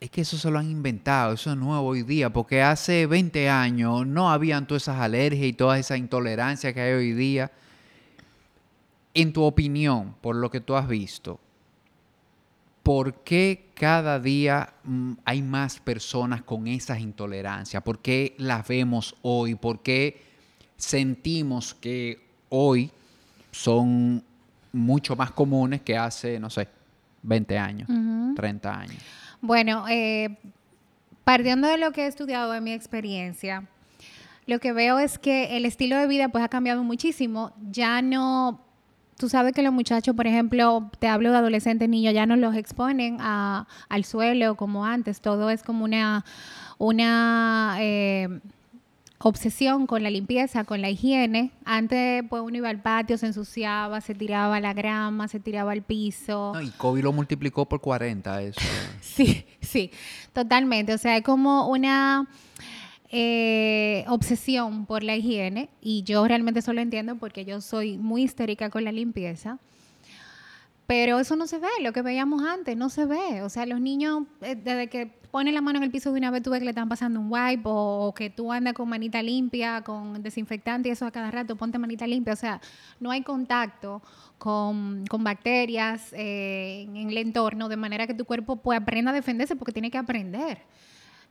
es que eso se lo han inventado, eso es nuevo hoy día, porque hace 20 años no habían todas esas alergias y toda esa intolerancia que hay hoy día. En tu opinión, por lo que tú has visto, ¿por qué cada día mm, hay más personas con esas intolerancias? ¿Por qué las vemos hoy? ¿Por qué sentimos que hoy son mucho más comunes que hace, no sé, 20 años, 30 años? Bueno, eh, partiendo de lo que he estudiado en mi experiencia, lo que veo es que el estilo de vida pues ha cambiado muchísimo. Ya no, tú sabes que los muchachos, por ejemplo, te hablo de adolescentes, niños, ya no los exponen al suelo como antes. Todo es como una, una eh, obsesión con la limpieza, con la higiene. Antes, pues uno iba al patio, se ensuciaba, se tiraba la grama, se tiraba al piso. y COVID lo multiplicó por 40 eso. sí, sí, totalmente. O sea, es como una eh, obsesión por la higiene y yo realmente eso lo entiendo porque yo soy muy histérica con la limpieza. Pero eso no se ve, lo que veíamos antes, no se ve. O sea, los niños, eh, desde que ponen la mano en el piso de una vez, tú ves que le están pasando un wipe o, que tú andas con manita limpia, con desinfectante y eso a cada rato, ponte manita limpia. O sea, no hay contacto con, bacterias eh, en el entorno de manera que tu cuerpo pueda aprenda a defenderse porque tiene que aprender.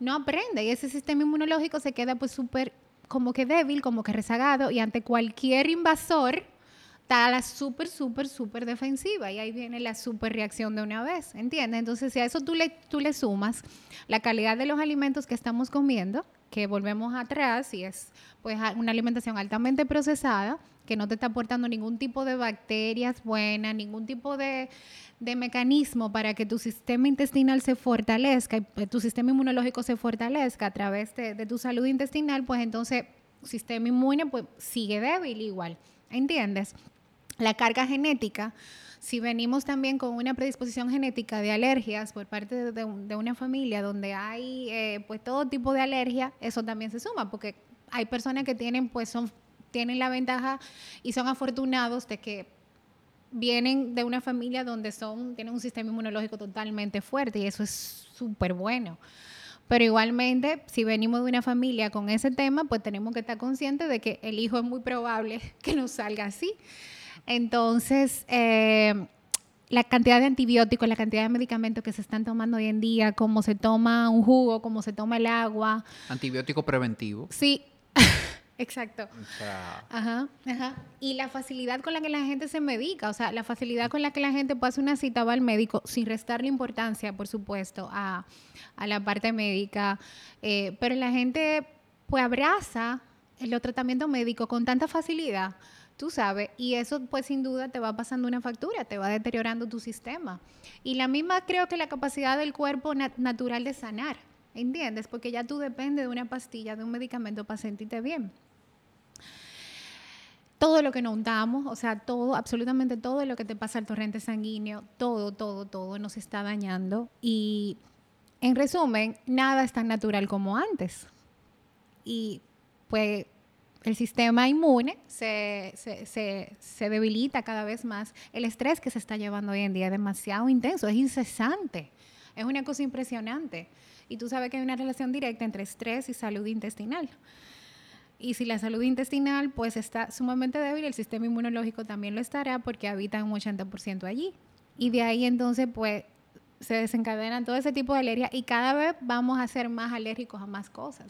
No aprende y ese sistema inmunológico se queda pues súper como que débil, como que rezagado y ante cualquier invasor está la súper, súper, súper defensiva y ahí viene la súper reacción de una vez, ¿entiendes? Entonces, si a eso tú le, tú le sumas la calidad de los alimentos que estamos comiendo, que volvemos atrás y es pues una alimentación altamente procesada, que no te está aportando ningún tipo de bacterias buenas, ningún tipo de, de mecanismo para que tu sistema intestinal se fortalezca y pues, tu sistema inmunológico se fortalezca a través de, tu salud intestinal, pues entonces sistema inmune pues sigue débil igual, ¿entiendes? la carga genética, si venimos también con una predisposición genética de alergias por parte de, una familia donde hay eh, pues todo tipo de alergia, eso también se suma, porque hay personas que tienen pues son tienen la ventaja y son afortunados de que vienen de una familia donde son tienen un sistema inmunológico totalmente fuerte y eso es súper bueno. Pero igualmente, si venimos de una familia con ese tema, pues tenemos que estar conscientes de que el hijo es muy probable que nos salga así. Entonces, eh, la cantidad de antibióticos, la cantidad de medicamentos que se están tomando hoy en día, cómo se toma un jugo, cómo se toma el agua. Antibiótico preventivo. Sí, exacto. Ajá, ajá. Y la facilidad con la que la gente se medica, o sea, la facilidad con la que la gente pasa una cita va al médico, sin restarle importancia, por supuesto, a, la parte médica. Eh, pero la gente, pues, abraza el tratamiento médico con tanta facilidad tú sabes, y eso pues sin duda te va pasando una factura, te va deteriorando tu sistema. Y la misma creo que la capacidad del cuerpo natural de sanar, ¿entiendes? Porque ya tú dependes de una pastilla, de un medicamento para sentirte bien. Todo lo que nos untamos, o sea, todo, absolutamente todo lo que te pasa al torrente sanguíneo, todo, todo, todo nos está dañando. Y en resumen, nada es tan natural como antes. Y pues el sistema inmune se, debilita cada vez más. El estrés que se está llevando hoy en día es demasiado intenso, es incesante, es una cosa impresionante. Y tú sabes que hay una relación directa entre estrés y salud intestinal. Y si la salud intestinal pues está sumamente débil, el sistema inmunológico también lo estará porque habita un 80% allí. Y de ahí entonces pues se desencadenan todo ese tipo de alergias y cada vez vamos a ser más alérgicos a más cosas.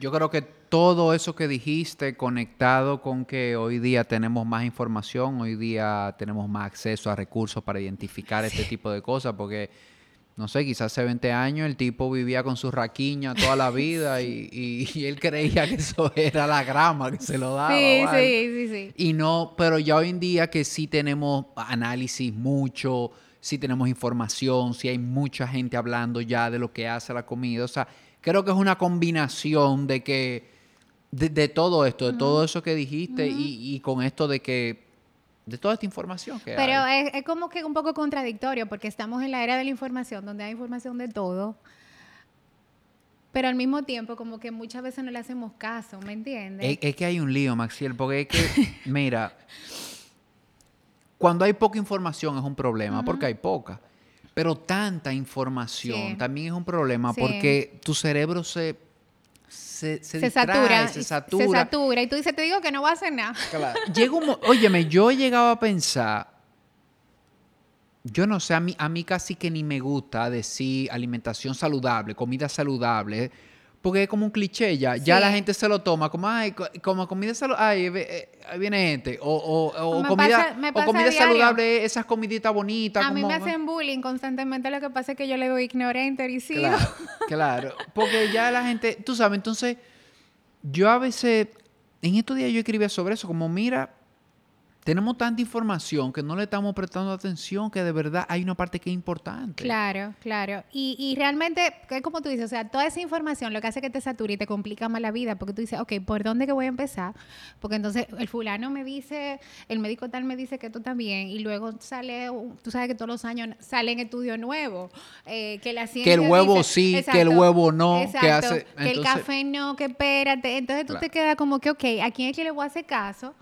Yo creo que todo eso que dijiste conectado con que hoy día tenemos más información, hoy día tenemos más acceso a recursos para identificar este tipo de cosas, porque, no sé, quizás hace 20 años el tipo vivía con su raquiña toda la vida y, él creía que eso era la grama que se lo daba. Sí, sí, sí, sí. Y no, pero ya hoy en día que sí tenemos análisis mucho, sí tenemos información, sí hay mucha gente hablando ya de lo que hace la comida, o sea creo que es una combinación de que, de, todo esto, de todo eso que dijiste y, con esto de que, de toda esta información que Pero hay. Es, es como que un poco contradictorio porque estamos en la era de la información donde hay información de todo. Pero al mismo tiempo, como que muchas veces no le hacemos caso, ¿me entiendes? Es, que hay un lío, Maxiel, porque es que, mira, cuando hay poca información es un problema, porque hay poca. Pero tanta información Sí. también es un problema Sí. porque tu cerebro se, se, se, Se distrae, satura, se satura. se satura. Y tú dices, te digo que no voy a hacer nada. Claro. Mo- óyeme, yo he llegado a pensar, yo no sé, a mí, a mí casi que ni me gusta decir alimentación saludable, comida saludable, porque es como un cliché ya, ya la gente se lo toma como, ay, co- como comida saludable, ay, eh, ahí viene gente, o, o, o Me comida, pasa- me o comida saludable, esas comiditas bonitas. A mí me hacen bullying constantemente, lo que pasa es que yo le doy ignorante y sigo. Claro, claro. Porque ya la gente, tú sabes, entonces, yo a veces, en estos días yo escribía sobre eso, como mira, tenemos tanta información que no le estamos prestando atención, que de verdad hay una parte que es importante. Claro, claro. Y, y realmente, es como tú dices, o sea, toda esa información lo que hace que te sature y te complica más la vida, porque tú dices, ok, ¿por dónde que voy a empezar? Porque entonces el fulano me dice, el médico tal me dice que tú también, y luego sale, tú sabes que todos los años salen estudios nuevos, eh, que la ciencia Que el huevo dice- sí, que el huevo no, que hace- que el café no, que espérate. Entonces tú Claro. te quedas como que, ok, ¿a quién es que le voy a hacer caso?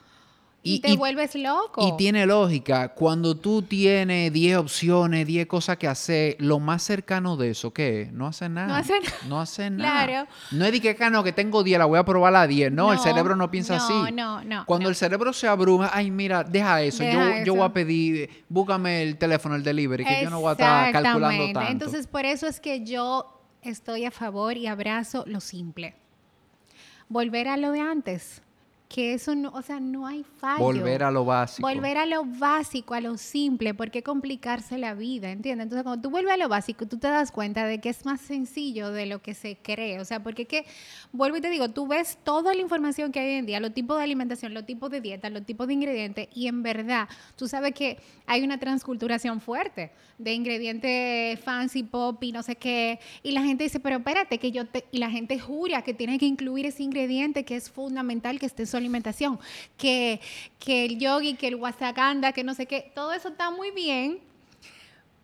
Y, Y- te y- vuelves loco. Y tiene lógica, cuando tú tienes 10 opciones, 10 cosas que hacer, lo más cercano de eso, ¿qué? No hace nada. No hace nada. No hace nada. Claro. No es de que acá no, que tengo 10, la voy a probar a 10. No, el cerebro no piensa no, así. no, no, Cuando el cerebro se abruma, ay, mira, deja eso. yo, Deja yo voy eso. a pedir, búscame el teléfono, el delivery, que yo no voy a estar calculando tanto. Entonces, por eso es que yo estoy a favor y abrazo lo simple. Volver a lo de antes. Que eso no, o sea, no hay fallo. Volver a lo básico. Volver a lo básico, a lo simple, ¿por qué complicarse la vida? ¿Entiendes? Entonces, cuando tú vuelves a lo básico, tú te das cuenta de que es más sencillo de lo que se cree. O sea, porque es que, vuelvo y te digo, tú ves toda la información que hay hoy en día, los tipos de alimentación, los tipos de dieta, los tipos de ingredientes, y en verdad, tú sabes que hay una transculturación fuerte de ingredientes fancy, pop y no sé qué. Y la gente dice, pero espérate, que yo te... Y la gente jura que tiene que incluir ese ingrediente que es fundamental que esté su alimentación. Que, que el yogi, que el wasaganda, que no sé qué. Todo eso está muy bien.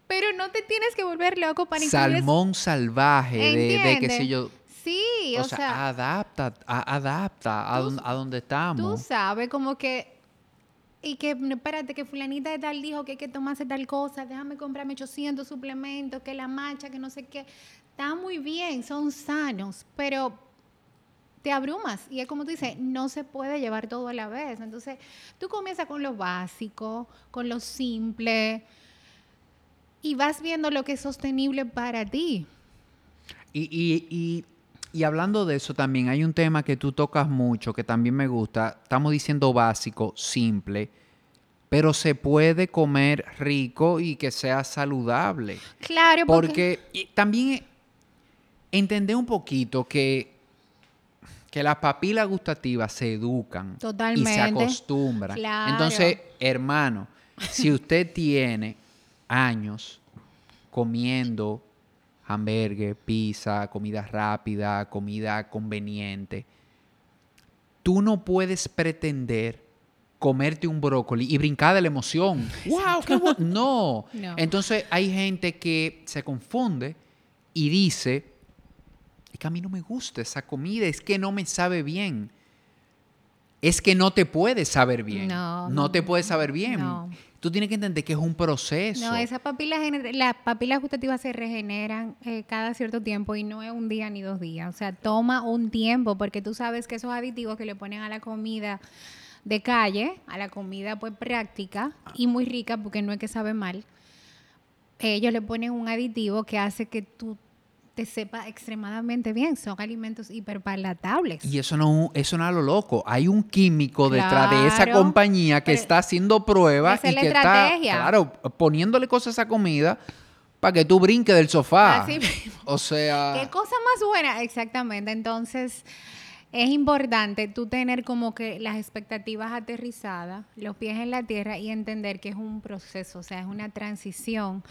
Pero no te tienes que volver loco para incluir Salmón salvaje de, de qué yo. Sí, O, o, sea, sea, adapta, a- adapta a, tú- don- a donde tú estamos. sabes como que y que espérate que fulanita de tal dijo que hay que tomarse tal cosa, déjame comprarme 800 suplementos, que la marcha, que no sé qué. Está muy bien, son sanos, pero te abrumas y es como tú dices, no se puede llevar todo a la vez. Entonces, tú comienzas con lo básico, con lo simple y vas viendo lo que es sostenible para ti. Y, y, y, y hablando de eso también, hay un tema que tú tocas mucho, que también me gusta. Estamos diciendo básico, simple, pero se puede comer rico y que sea saludable. Claro, porque, Porque también entender un poquito que, que las papilas gustativas se educan y se acostumbran. Claro. Entonces, hermano, si usted tiene años comiendo hamburgues, pizza, comida rápida, comida conveniente, tú no puedes pretender comerte un brócoli y brincar de la emoción. ¡Wow! ¡Qué bueno! No. No. Entonces hay gente que se confunde y dice, que a mí no me gusta esa comida, es que no me sabe bien. Es que no te puede saber bien. No, No, te puede saber bien. no. Tú tienes que entender que es un proceso. No, esas papilas, las papilas gustativas se regeneran eh, cada cierto tiempo y no es un día ni dos días. O sea, toma un tiempo porque tú sabes que esos aditivos que le ponen a la comida de calle, a la comida pues práctica y muy rica porque no es que sabe mal, ellos le ponen un aditivo que hace que tú te sepa extremadamente bien. Son alimentos hiperpalatables. Y eso no, eso no es a lo loco. Hay un químico detrás de esa compañía que está haciendo pruebas y es que está, claro, poniéndole cosas a esa comida para que tú brinques del sofá. Así mismo. O sea, ¿Qué cosa más buena? Exactamente. Entonces, es importante tú tener como que las expectativas aterrizadas, los pies en la tierra y entender que es un proceso, o sea, es una transición.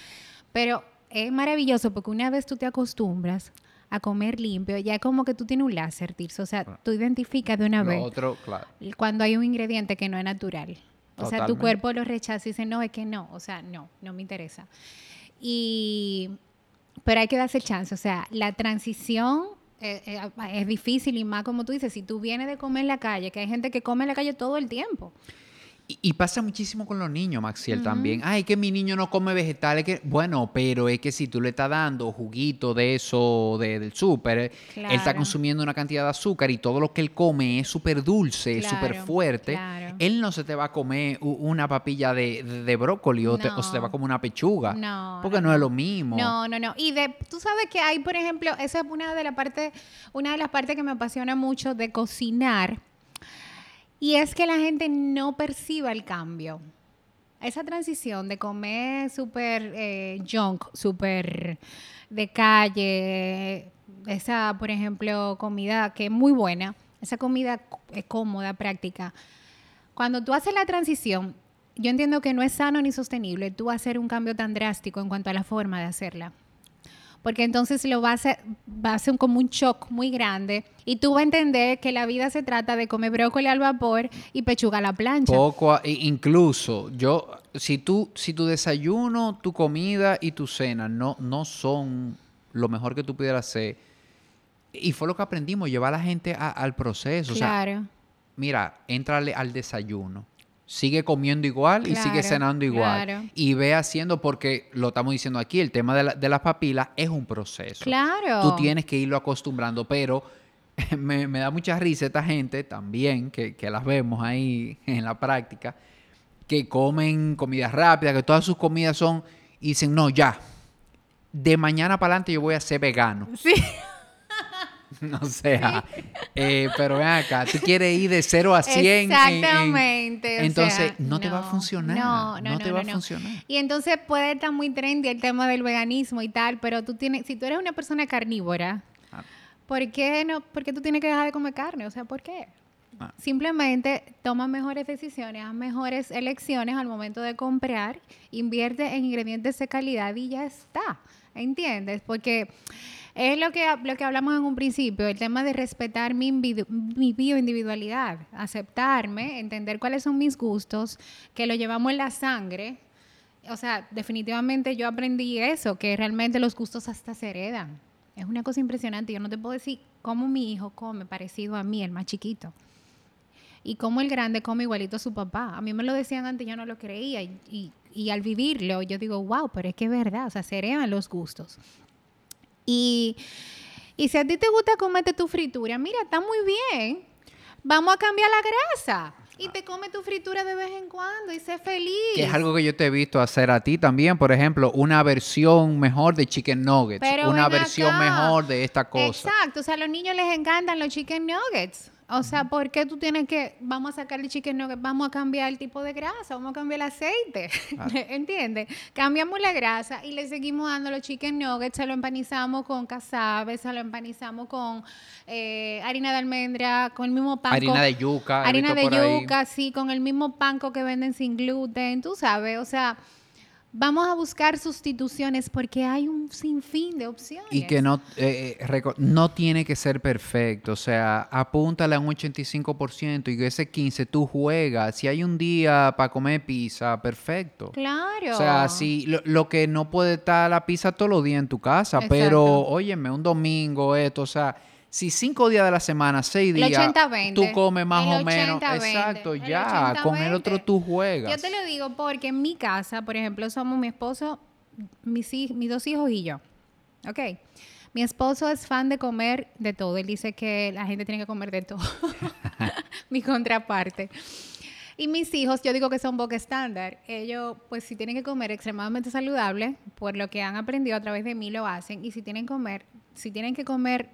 Pero es maravilloso porque una vez tú te acostumbras a comer limpio, ya es como que tú tienes un láser, Tirso. O sea, tú identificas de una vez otro, claro. cuando hay un ingrediente que no es natural. O sea, tu cuerpo lo rechaza y dice, no, es que no, o sea, no, no me interesa. Y, pero hay que darse chance, o sea, la transición eh, eh, es difícil y más como tú dices, si tú vienes de comer en la calle, que hay gente que come en la calle todo el tiempo. Y, pasa muchísimo con los niños, Maxiel, también. Ay, que mi niño no come vegetales. Que... Bueno, pero es que si tú le estás dando juguito de eso, del súper, él está consumiendo una cantidad de azúcar y todo lo que él come es súper dulce, es súper fuerte. Él no se te va a comer una papilla de, brócoli o, se te va a comer una pechuga. No. Porque no, es lo mismo. No, no, no. Y de, tú sabes que hay, por ejemplo, esa es una de, la parte, una de las partes que me apasiona mucho de cocinar y es que la gente no perciba el cambio. Esa transición de comer súper eh, junk, súper de calle, esa, por ejemplo, comida que es muy buena, esa comida es cómoda, práctica. Cuando tú haces la transición, yo entiendo que no es sano ni sostenible tú hacer un cambio tan drástico en cuanto a la forma de hacerla porque entonces lo va a hacer, va a ser como un shock muy grande y tú vas a entender que la vida se trata de comer brócoli al vapor y pechuga a la plancha. Poco, incluso yo, si tú, si tu desayuno, tu comida y tu cena no, no son lo mejor que tú pudieras hacer, y fue lo que aprendimos, llevar a la gente al proceso. Claro. mira, entrale al desayuno sigue comiendo igual y sigue cenando igual. Y ve haciendo, porque lo estamos diciendo aquí, el tema de, las papilas es un proceso. Claro. Tú tienes que irlo acostumbrando, pero me, da mucha risa esta gente también, que, las vemos ahí en la práctica, que comen comida rápida, que todas sus comidas son, y dicen, no, ya, de mañana para adelante yo voy a ser vegano. Sí. O sea, eh, pero ven acá, tú quieres ir de 0 a 100. Exactamente. entonces, no, te va a funcionar. No, no, no te va a funcionar. Y entonces puede estar muy trendy el tema del veganismo y tal, pero tú tienes, si tú eres una persona carnívora, ah. ¿por, qué no, ¿por qué tú tienes que dejar de comer carne? O sea, ¿por qué? Ah. Simplemente toma mejores decisiones, haz mejores elecciones al momento de comprar, invierte en ingredientes de calidad y ya está. ¿Entiendes? Porque es lo que, lo que hablamos en un principio, el tema de respetar mi, mi bioindividualidad, aceptarme, entender cuáles son mis gustos, que lo llevamos en la sangre. O sea, definitivamente yo aprendí eso, que realmente los gustos hasta se heredan. Es una cosa impresionante. Yo no te puedo decir cómo mi hijo come parecido a mí, el más chiquito. Y cómo el grande come igualito a su papá. A mí me lo decían antes, yo no lo creía. Y, y, al vivirlo, yo digo, wow, pero es que es verdad. O sea, se heredan los gustos. Y, si a ti te gusta comerte tu fritura, mira, está muy bien. Vamos a cambiar la grasa. Y te come tu fritura de vez en cuando y sé feliz. Que es algo que yo te he visto hacer a ti también. Por ejemplo, una versión mejor de chicken nuggets. una versión mejor de esta cosa. Exacto. O sea, a los niños les encantan los chicken nuggets. O sea, ¿por qué tú tienes que, vamos a sacar el chicken nugget, vamos a cambiar el tipo de grasa, vamos a cambiar el aceite? ¿Entiendes? Cambiamos la grasa y le seguimos dando los chicken nuggets, se lo empanizamos con casabe, se lo empanizamos con eh, harina de almendra, con el mismo pan. Harina de yuca. Harina de yuca, sí, con el mismo panco que venden sin gluten, tú sabes, o sea Vamos a buscar sustituciones porque hay un sinfín de opciones. Y que no, eh, eh, no tiene que ser perfecto. O sea, apúntale a un 85% y ese 15% tú juegas. Si hay un día para comer pizza, perfecto. Claro. O sea, si lo, que no puede estar la pizza todos los días en tu casa, pero óyeme, un domingo, esto, o sea si cinco días de la semana, seis días, tú comes más o menos. Exacto, ya. con el otro tú juegas. Yo te lo digo porque en mi casa, por ejemplo, somos mi esposo, mis, mis dos hijos y yo. ¿Ok? Mi esposo es fan de comer de todo. Él dice que la gente tiene que comer de todo. mi contraparte. Y mis hijos, yo digo que son boca estándar. Ellos, pues, si tienen que comer extremadamente saludable, por lo que han aprendido a través de mí, lo hacen. Y si tienen comer, si tienen que comer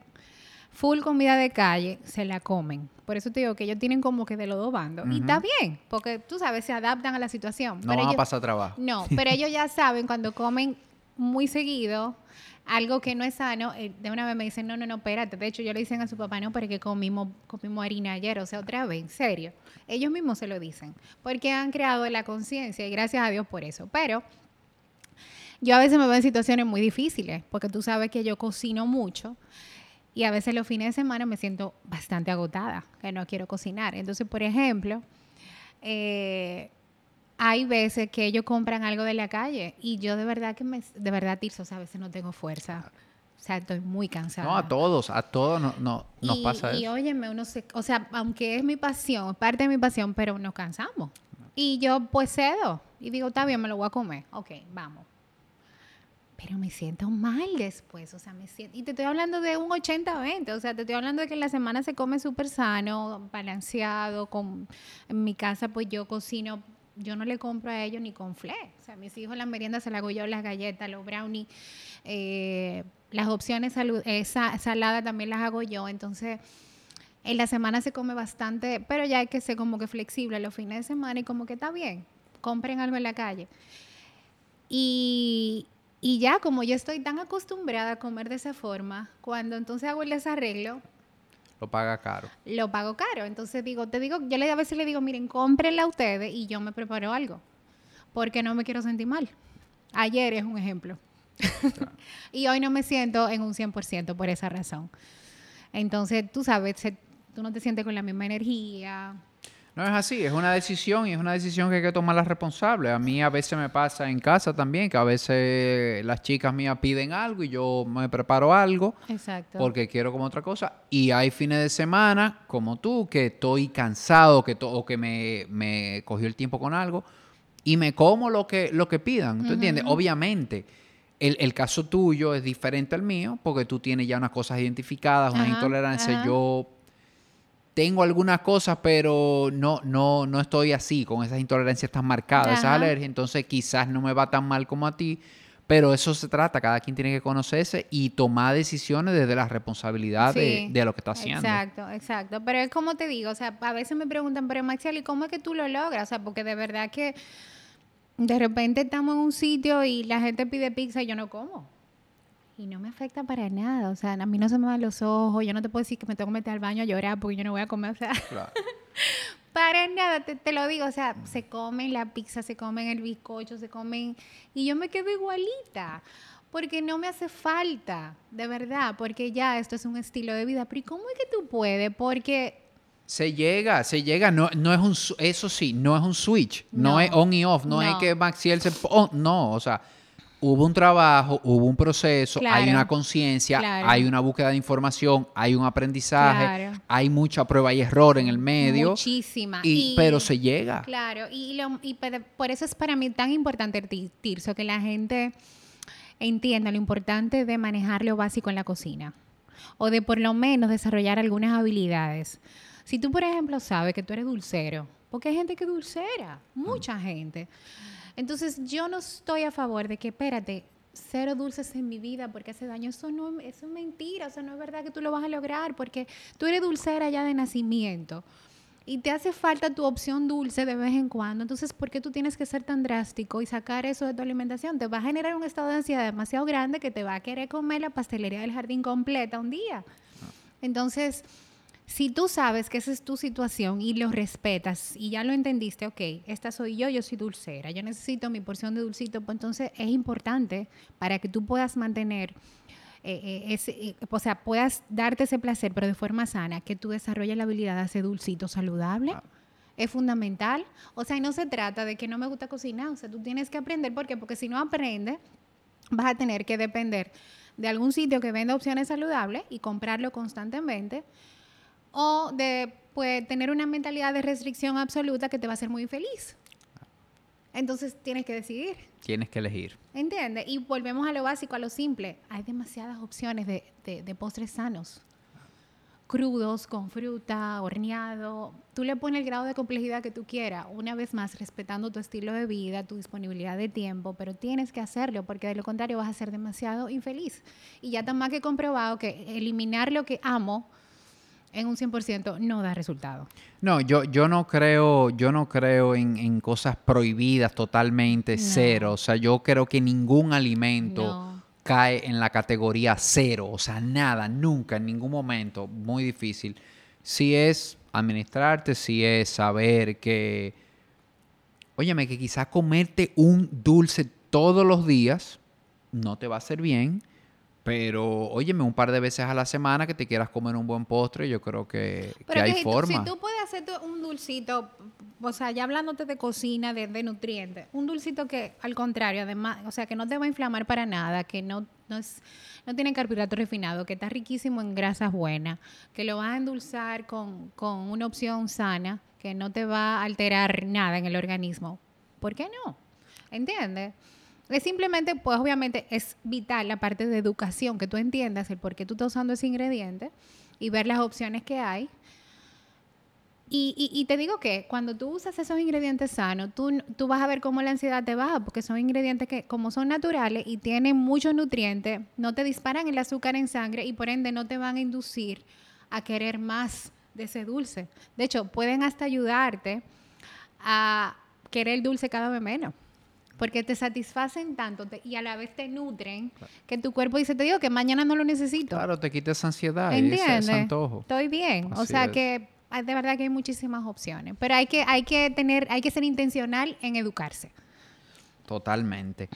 full comida de calle, se la comen. Por eso te digo que ellos tienen como que de los dos bandos. Y está bien, porque tú sabes, se adaptan a la situación. No van a pasar trabajo. No, pero ellos ya saben cuando comen muy seguido algo que no es sano, eh, de una vez me dicen, no, no, no, espérate. De hecho, yo le dicen a su papá, no, porque comimos, comimos harina ayer, o sea, otra vez, en serio. Ellos mismos se lo dicen, porque han creado la conciencia y gracias a Dios por eso. Pero yo a veces me veo en situaciones muy difíciles, porque tú sabes que yo cocino mucho y a veces los fines de semana me siento bastante agotada, que no quiero cocinar. Entonces, por ejemplo, eh, hay veces que ellos compran algo de la calle y yo de verdad que me, de verdad, Tirso, a veces no tengo fuerza. O sea, estoy muy cansada. No, a todos, a todos no, no, nos pasa eso. Y óyeme, uno se, o sea, aunque es mi pasión, parte de mi pasión, pero nos cansamos. Y yo pues cedo. Y digo, está bien, me lo voy a comer. Ok, vamos. Pero me siento mal después, o sea, me siento... Y te estoy hablando de un 80-20, o sea, te estoy hablando de que en la semana se come súper sano, balanceado, con... En mi casa pues yo cocino, yo no le compro a ellos ni con fle. O sea, a mis hijos las meriendas se las hago yo, las galletas, los brownies, eh, las opciones eh, saladas también las hago yo, entonces... En la semana se come bastante, pero ya hay que ser como que flexible los fines de semana y como que está bien, compren algo en la calle. Y, y ya, como yo estoy tan acostumbrada a comer de esa forma, cuando entonces hago el desarreglo, lo paga caro. Lo pago caro. Entonces digo, te digo, yo le, a veces le digo, miren, cómprenla a ustedes y yo me preparo algo. Porque no me quiero sentir mal. Ayer es un ejemplo. y hoy no me siento en un 100% por esa razón. Entonces, tú sabes, tú no te sientes con la misma energía, no es así, es una decisión y es una decisión que hay que tomarla responsable. A mí a veces me pasa en casa también, que a veces las chicas mías piden algo y yo me preparo algo Exacto. porque quiero como otra cosa. Y hay fines de semana, como tú, que estoy cansado que o que me, me cogió el tiempo con algo y me como lo que, lo que pidan. ¿Tú entiendes? Obviamente. El, caso tuyo es diferente al mío porque tú tienes ya unas cosas identificadas, una intolerancia. Yo tengo algunas cosas, pero no, no, no estoy así, con esas intolerancias tan marcadas, esas alergias, entonces quizás no me va tan mal como a ti, pero eso se trata, cada quien tiene que conocerse y tomar decisiones desde la responsabilidad de, lo que está haciendo. Exacto, exacto, pero es como te digo, o sea, a veces me preguntan, pero Maxiel, ¿y cómo es que tú lo logras? O sea, porque de verdad que de repente estamos en un sitio y la gente pide pizza y yo no como. Y no me afecta para nada. O sea, a mí no se me van los ojos. Yo no te puedo decir que me tengo que meter al baño a llorar porque yo no voy a comer. O sea, para nada, te, lo digo. O sea, se comen la pizza, se comen el bizcocho, se comen. Y yo me quedo igualita. Porque no me hace falta, de verdad. Porque ya esto es un estilo de vida. Pero ¿y cómo es que tú puedes? Porque se llega, se llega, no, no es un, eso sí, no es un switch, no, es on y off, no, es que Maxiel se, no, o sea, hubo un trabajo, hubo un proceso, hay una conciencia, hay una búsqueda de información, hay un aprendizaje, hay mucha prueba y error en el medio. Muchísima. Y, pero se llega. Claro, y, por eso es para mí tan importante, Tirso, que la gente entienda lo importante de manejar lo básico en la cocina o de por lo menos desarrollar algunas habilidades. Si tú, por ejemplo, sabes que tú eres dulcero, porque hay gente que es dulcera, mucha gente. Entonces yo no estoy a favor de que, espérate, cero dulces en mi vida porque hace daño. Eso no eso es mentira, eso no es verdad que tú lo vas a lograr porque tú eres dulcera ya de nacimiento y te hace falta tu opción dulce de vez en cuando. Entonces, ¿por qué tú tienes que ser tan drástico y sacar eso de tu alimentación? Te va a generar un estado de ansiedad demasiado grande que te va a querer comer la pastelería del jardín completa un día. Ah. Entonces, si tú sabes que esa es tu situación y lo respetas y ya lo entendiste, ok, esta soy yo, yo soy dulcera, yo necesito mi porción de dulcito, pues entonces es importante para que tú puedas mantener, eh, eh, ese, eh, o sea, puedas darte ese placer, pero de forma sana, que tú desarrolles la habilidad de hacer dulcito saludable. Es fundamental. O sea, y no se trata de que no me gusta cocinar. O sea, tú tienes que aprender. ¿Por qué? Porque si no aprendes, vas a tener que depender de algún sitio que venda opciones saludables y comprarlo constantemente o de pues, tener una mentalidad de restricción absoluta que te va a hacer muy feliz. Entonces tienes que decidir. Tienes que elegir. ¿Entiendes? Y volvemos a lo básico, a lo simple. Hay demasiadas opciones de, de, postres sanos. Crudos, con fruta, horneado. Tú le pones el grado de complejidad que tú quieras. Una vez más, respetando tu estilo de vida, tu disponibilidad de tiempo, pero tienes que hacerlo porque de lo contrario vas a ser demasiado infeliz. Y ya tan más que comprobado que eliminar lo que amo en un 100% no da resultado. No, yo, yo no creo, yo no creo en, cosas prohibidas totalmente cero. O sea, yo creo que ningún alimento cae en la categoría cero. O sea, nada, nunca, en ningún momento. Muy difícil. Si es administrarte, si es saber que, óyeme, que quizás comerte un dulce todos los días no te va a hacer bien pero, óyeme, un par de veces a la semana que te quieras comer un buen postre, yo creo que, hay forma. si tú puedes hacerte un dulcito, o sea, ya hablándote de cocina, de, nutrientes, un dulcito que, al contrario, además, o sea, que no te va a inflamar para nada, que no, no, es, no tiene carbohidrato refinado, que está riquísimo en grasas buenas, que lo vas a endulzar con, con una opción sana, que no te va a alterar nada en el organismo, ¿por qué no? ¿Entiendes? Es simplemente, pues obviamente es vital la parte de educación, que tú entiendas el por qué tú estás usando ese ingrediente y ver las opciones que hay. Y, te digo que cuando tú usas esos ingredientes sanos, tú, tú vas a ver cómo la ansiedad te baja, porque son ingredientes que como son naturales y tienen muchos nutrientes, no te disparan el azúcar en sangre y por ende no te van a inducir a querer más de ese dulce. De hecho, pueden hasta ayudarte a querer el dulce cada vez menos porque te satisfacen tanto y a la vez te nutren que tu cuerpo dice, te digo que mañana no lo necesito. Claro, te quita esa ansiedad y ese, antojo. Estoy bien. o sea que de verdad que hay muchísimas opciones, pero hay que, hay que tener, hay que ser intencional en educarse. Totalmente.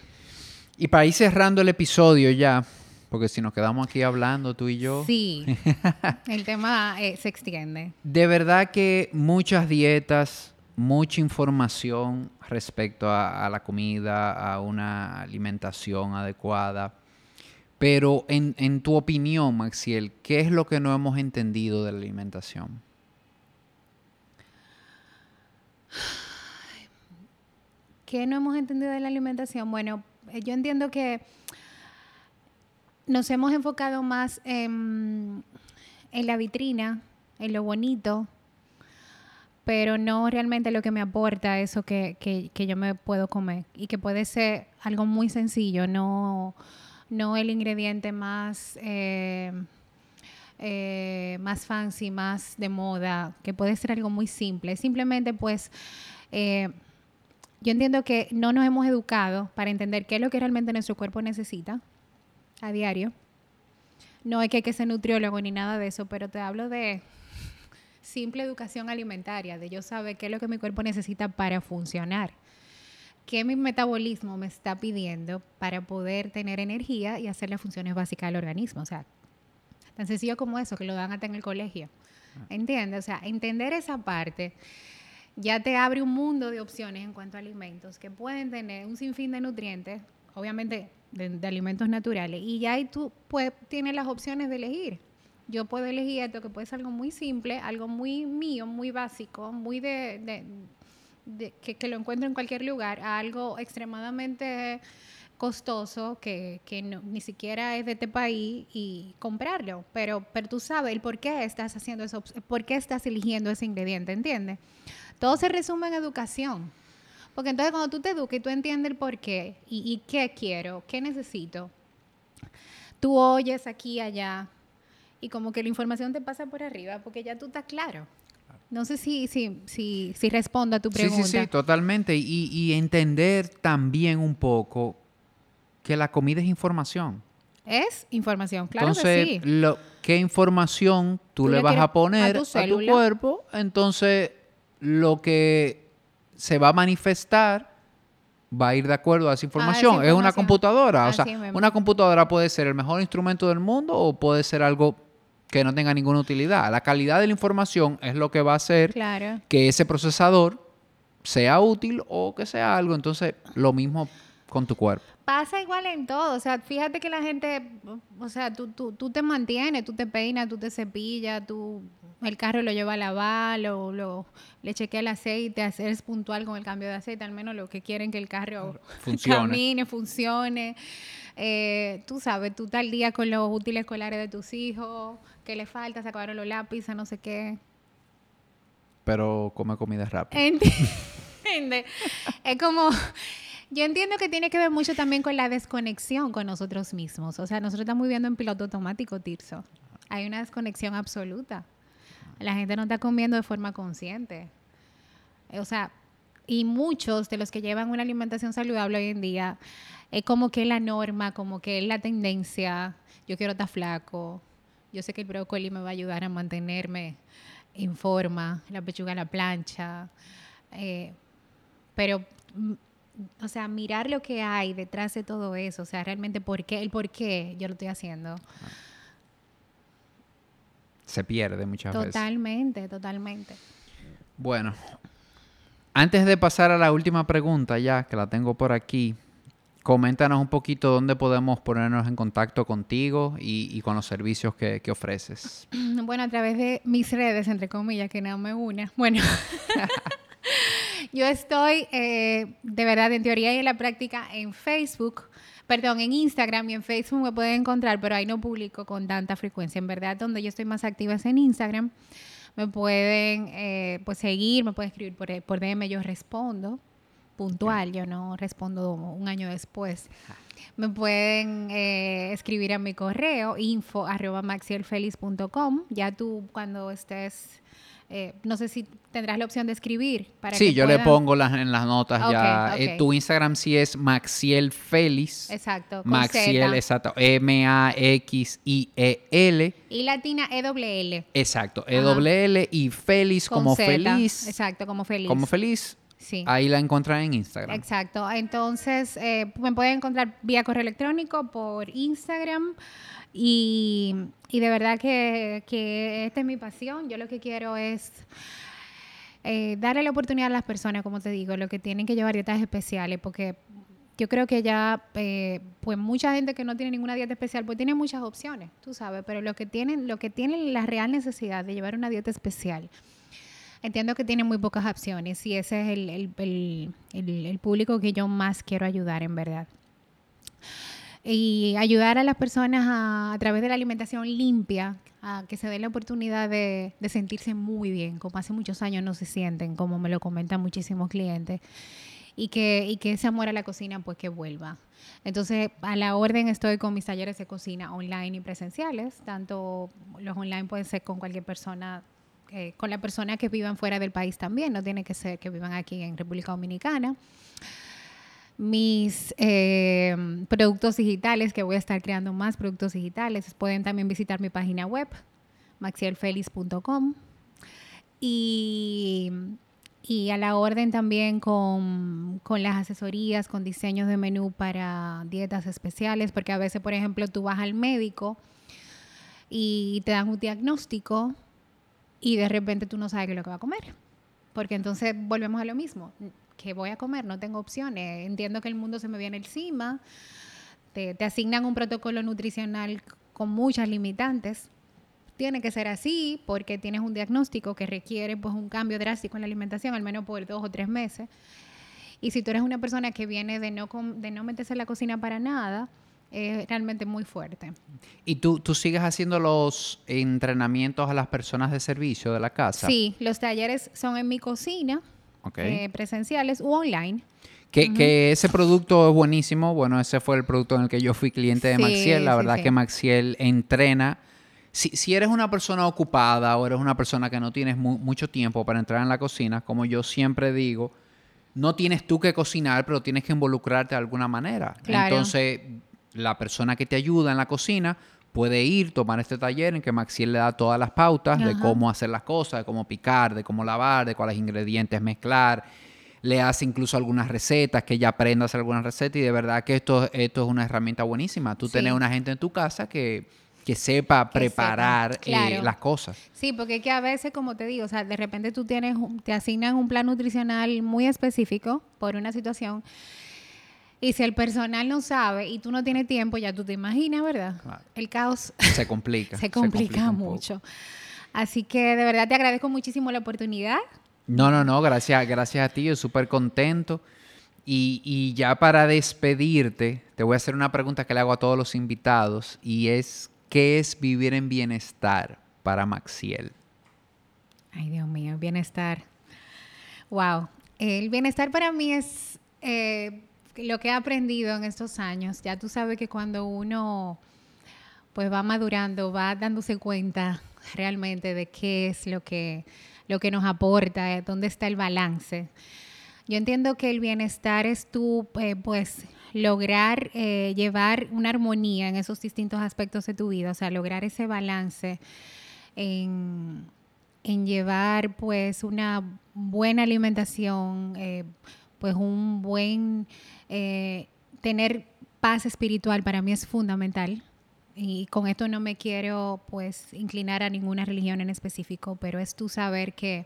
Y para ir cerrando el episodio ya, porque si nos quedamos aquí hablando tú y yo. Sí, el tema eh, se extiende. De verdad que muchas dietas, mucha información respecto a, la comida, a una alimentación adecuada. Pero en, en, tu opinión, Maxiel, ¿qué es lo que no hemos entendido de la alimentación? ¿Qué no hemos entendido de la alimentación? Bueno, eh, yo entiendo que nos hemos enfocado más en, en la vitrina, en lo bonito, pero no realmente lo que me aporta eso que, que, yo me puedo comer y que puede ser algo muy sencillo, no, no el ingrediente más, eh, eh, más fancy, más de moda, que puede ser algo muy simple. Simplemente pues eh, yo entiendo que no nos hemos educado para entender qué es lo que realmente nuestro cuerpo necesita a diario. No es que hay que ser nutriólogo ni nada de eso, pero te hablo de simple educación alimentaria, de yo saber qué es lo que mi cuerpo necesita para funcionar, qué mi metabolismo me está pidiendo para poder tener energía y hacer las funciones básicas del organismo. O sea, tan sencillo como eso, que lo dan hasta en el colegio. Ah. ¿Entiendes? O sea, entender esa parte ya te abre un mundo de opciones en cuanto a alimentos que pueden tener un sinfín de nutrientes, obviamente de, alimentos naturales, y ya ahí tú pues, tienes las opciones de elegir yo puedo elegir esto que puede ser algo muy simple, algo muy mío, muy básico, muy de, que, lo encuentro en cualquier lugar, a algo extremadamente costoso que, ni siquiera es de este país y comprarlo. Pero, pero tú sabes el por qué estás haciendo eso, por qué estás eligiendo ese ingrediente, ¿entiendes? Todo se resume en educación. Porque entonces cuando tú te educas y tú entiendes el por qué y, y qué quiero, qué necesito, tú oyes aquí y allá, y como que la información te pasa por arriba porque ya tú estás claro. No sé si, si, si, si respondo a tu pregunta. Sí, sí, sí, totalmente. Y, y entender también un poco que la comida es información. Es información, claro entonces, que sí. Lo, ¿Qué información tú, le vas a poner a tu, cuerpo? Entonces, lo que se va a manifestar va a ir de acuerdo a esa información. Es una computadora. o sea, una computadora puede ser el mejor instrumento del mundo o puede ser algo que no tenga ninguna utilidad. La calidad de la información es lo que va a hacer que ese procesador sea útil o que sea algo. Entonces, lo mismo con tu cuerpo. Pasa igual en todo. O sea, fíjate que la gente, o sea, tú, tú, tú te mantienes, tú te peinas, tú te cepillas, tú el carro lo lleva a lavar, lo, lo, le chequea el aceite, hacer puntual con el cambio de aceite, al menos lo que quieren que el carro funcione. camine, funcione. Eh, tú sabes, tú estás al día con los útiles escolares de tus hijos, que le falta, se acabaron los lápices, no sé qué. Pero come comida rápida. ¿Entiendes? es como... Yo entiendo que tiene que ver mucho también con la desconexión con nosotros mismos. O sea, nosotros estamos viviendo en piloto automático, Tirso. Hay una desconexión absoluta. La gente no está comiendo de forma consciente. O sea, y muchos de los que llevan una alimentación saludable hoy en día es como que la norma, como que es la tendencia. Yo quiero estar flaco. Yo sé que el brócoli me va a ayudar a mantenerme en forma, la pechuga a la plancha. Eh, pero, mm, o sea, mirar lo que hay detrás de todo eso, o sea, realmente por qué, el por qué yo lo estoy haciendo. Se pierde muchas veces. Totalmente, totalmente. Bueno, antes de pasar a la última pregunta ya, que la tengo por aquí, Coméntanos un poquito dónde podemos ponernos en contacto contigo y, con los servicios que, ofreces. Bueno, a través de mis redes, entre comillas, que no me una. Bueno, yo estoy eh, de verdad en teoría y en la práctica en Facebook, perdón, en Instagram y en Facebook me pueden encontrar, pero ahí no publico con tanta frecuencia. En verdad, donde yo estoy más activa es en Instagram. Me pueden eh, pues seguir, me pueden escribir por, por DM, yo respondo puntual, yo no respondo un año después. Me pueden eh, escribir a mi correo info arroba maxielfelis.com. Ya tú cuando estés, eh, no sé si tendrás la opción de escribir. Para sí, yo le pongo las, en las notas ya. Eh, tu Instagram sí es Maxiel Exacto. Maxiel, exacto. M-A-X-I-E-L. Y latina E-L-L. Exacto. E-L-L y Feliz como feliz. Exacto, como feliz. Como feliz Ahí la encuentran en Instagram. Exacto. Entonces, eh, me pueden encontrar vía correo electrónico, por Instagram. Y, de verdad que, esta es mi pasión. Yo lo que quiero es eh, darle la oportunidad a las personas, como te digo, lo que tienen que llevar dietas especiales, porque yo creo que ya, eh, pues mucha gente que no tiene ninguna dieta especial, pues tiene muchas opciones, tú sabes, pero lo que tienen, lo que tienen la real necesidad de llevar una dieta especial entiendo que tiene muy pocas opciones y ese es el, público que yo más quiero ayudar en verdad. Y ayudar a las personas a, través de la alimentación limpia, a que se den la oportunidad de, sentirse muy bien, como hace muchos años no se sienten, como me lo comentan muchísimos clientes, y que, y que ese amor a la cocina pues que vuelva. Entonces, a la orden estoy con mis talleres de cocina online y presenciales, tanto los online pueden ser con cualquier persona con la persona que vivan fuera del país también, no tiene que ser que vivan aquí en República Dominicana. Mis eh, productos digitales, que voy a estar creando más productos digitales, pueden también visitar mi página web, maxielfelis.com. Y, y, a la orden también con, con, las asesorías, con diseños de menú para dietas especiales, porque a veces, por ejemplo, tú vas al médico y te dan un diagnóstico y de repente tú no sabes qué es lo que va a comer. Porque entonces volvemos a lo mismo. ¿Qué voy a comer? No tengo opciones. Entiendo que el mundo se me viene encima. Te, te asignan un protocolo nutricional con muchas limitantes. Tiene que ser así porque tienes un diagnóstico que requiere pues, un cambio drástico en la alimentación, al menos por dos o tres meses. Y si tú eres una persona que viene de no, de no meterse en la cocina para nada, es realmente muy fuerte. ¿Y tú, tú sigues haciendo los entrenamientos a las personas de servicio de la casa? Sí, los talleres son en mi cocina, eh, presenciales u online. Que, ese producto es buenísimo. Bueno, ese fue el producto en el que yo fui cliente de Maxiel. La verdad que Maxiel entrena. Si, si, eres una persona ocupada o eres una persona que no tienes mucho tiempo para entrar en la cocina, como yo siempre digo, no tienes tú que cocinar, pero tienes que involucrarte de alguna manera. Entonces, la persona que te ayuda en la cocina puede ir, tomar este taller en que Maxiel le da todas las pautas de cómo hacer las cosas, de cómo picar, de cómo lavar, de cuáles ingredientes mezclar. Le hace incluso algunas recetas, que ella aprenda a hacer algunas recetas y de verdad que esto, esto es una herramienta buenísima. Tú tienes una gente en tu casa que, sepa preparar eh, las cosas. Sí, porque es que a veces, como te digo, o sea, de repente tú tienes, te asignan un plan nutricional muy específico por una situación y si el personal no sabe y tú no tienes tiempo, ya tú te imaginas, ¿verdad? El caos se complica. se complica, mucho. Así que de verdad te agradezco muchísimo la oportunidad. No, no, no, gracias, gracias a ti, yo súper contento. Y, y, ya para despedirte, te voy a hacer una pregunta que le hago a todos los invitados y es, ¿qué es vivir en bienestar para Maxiel? Ay, Dios mío, bienestar. Wow. El bienestar para mí es eh, lo que he aprendido en estos años, ya tú sabes que cuando uno pues va madurando, va dándose cuenta realmente de qué es lo que, lo que nos aporta, dónde está el balance. Yo entiendo que el bienestar es tú, eh, pues, lograr eh, llevar una armonía en esos distintos aspectos de tu vida, o sea, lograr ese balance en, llevar, pues, una buena alimentación, eh, pues, un buen eh, tener paz espiritual para mí es fundamental. Y con esto no me quiero pues inclinar a ninguna religión en específico, pero es tú saber que,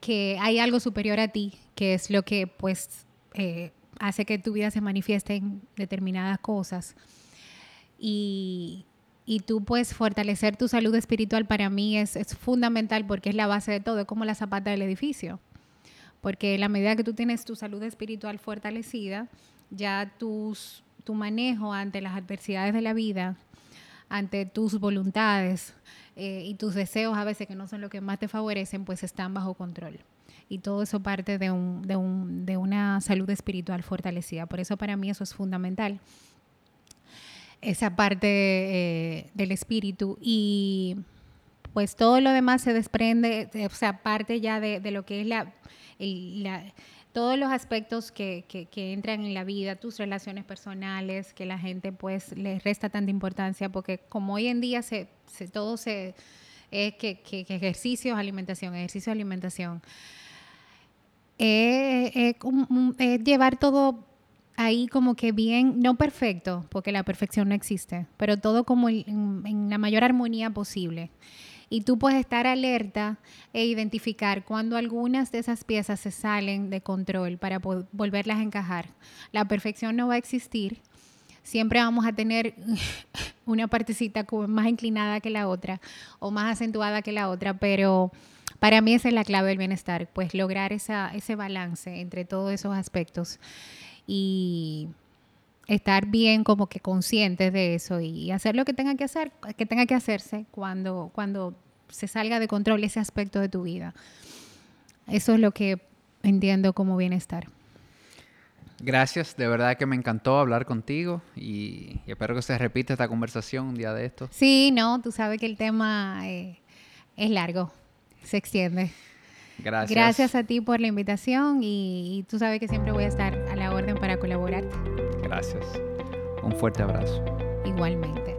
que hay algo superior a ti, que es lo que pues eh, hace que tu vida se manifieste en determinadas cosas. Y, y tú pues fortalecer tu salud espiritual para mí es, es, fundamental porque es la base de todo, es como la zapata del edificio. Porque la medida que tú tienes tu salud espiritual fortalecida, ya tus, tu manejo ante las adversidades de la vida, ante tus voluntades eh, y tus deseos a veces que no son lo que más te favorecen, pues están bajo control. Y todo eso parte de, un, de, un, de una salud espiritual fortalecida. Por eso para mí eso es fundamental esa parte eh, del espíritu y pues todo lo demás se desprende, o sea, parte ya de, de lo que es la, la todos los aspectos que, que, que, entran en la vida, tus relaciones personales, que la gente pues les resta tanta importancia, porque como hoy en día se, se todo se es que, que, ejercicios, alimentación, ejercicio, alimentación, es llevar todo ahí como que bien, no perfecto, porque la perfección no existe, pero todo como en, en, la mayor armonía posible. Y tú puedes estar alerta e identificar cuando algunas de esas piezas se salen de control para volverlas a encajar. La perfección no va a existir. Siempre vamos a tener una partecita más inclinada que la otra o más acentuada que la otra, pero para mí esa es la clave del bienestar, pues lograr ese balance entre todos esos aspectos y estar bien como que conscientes de eso y hacer lo que tenga que hacer, que tenga que hacerse cuando, cuando se salga de control ese aspecto de tu vida. Eso es lo que entiendo como bienestar. Gracias, de verdad que me encantó hablar contigo y, espero que se repita esta conversación un día de esto. Sí, no, tú sabes que el tema eh, es largo, se extiende. Gracias. Gracias a ti por la invitación y, y tú sabes que siempre voy a estar a la orden para colaborarte. Gracias. Un fuerte abrazo. Igualmente.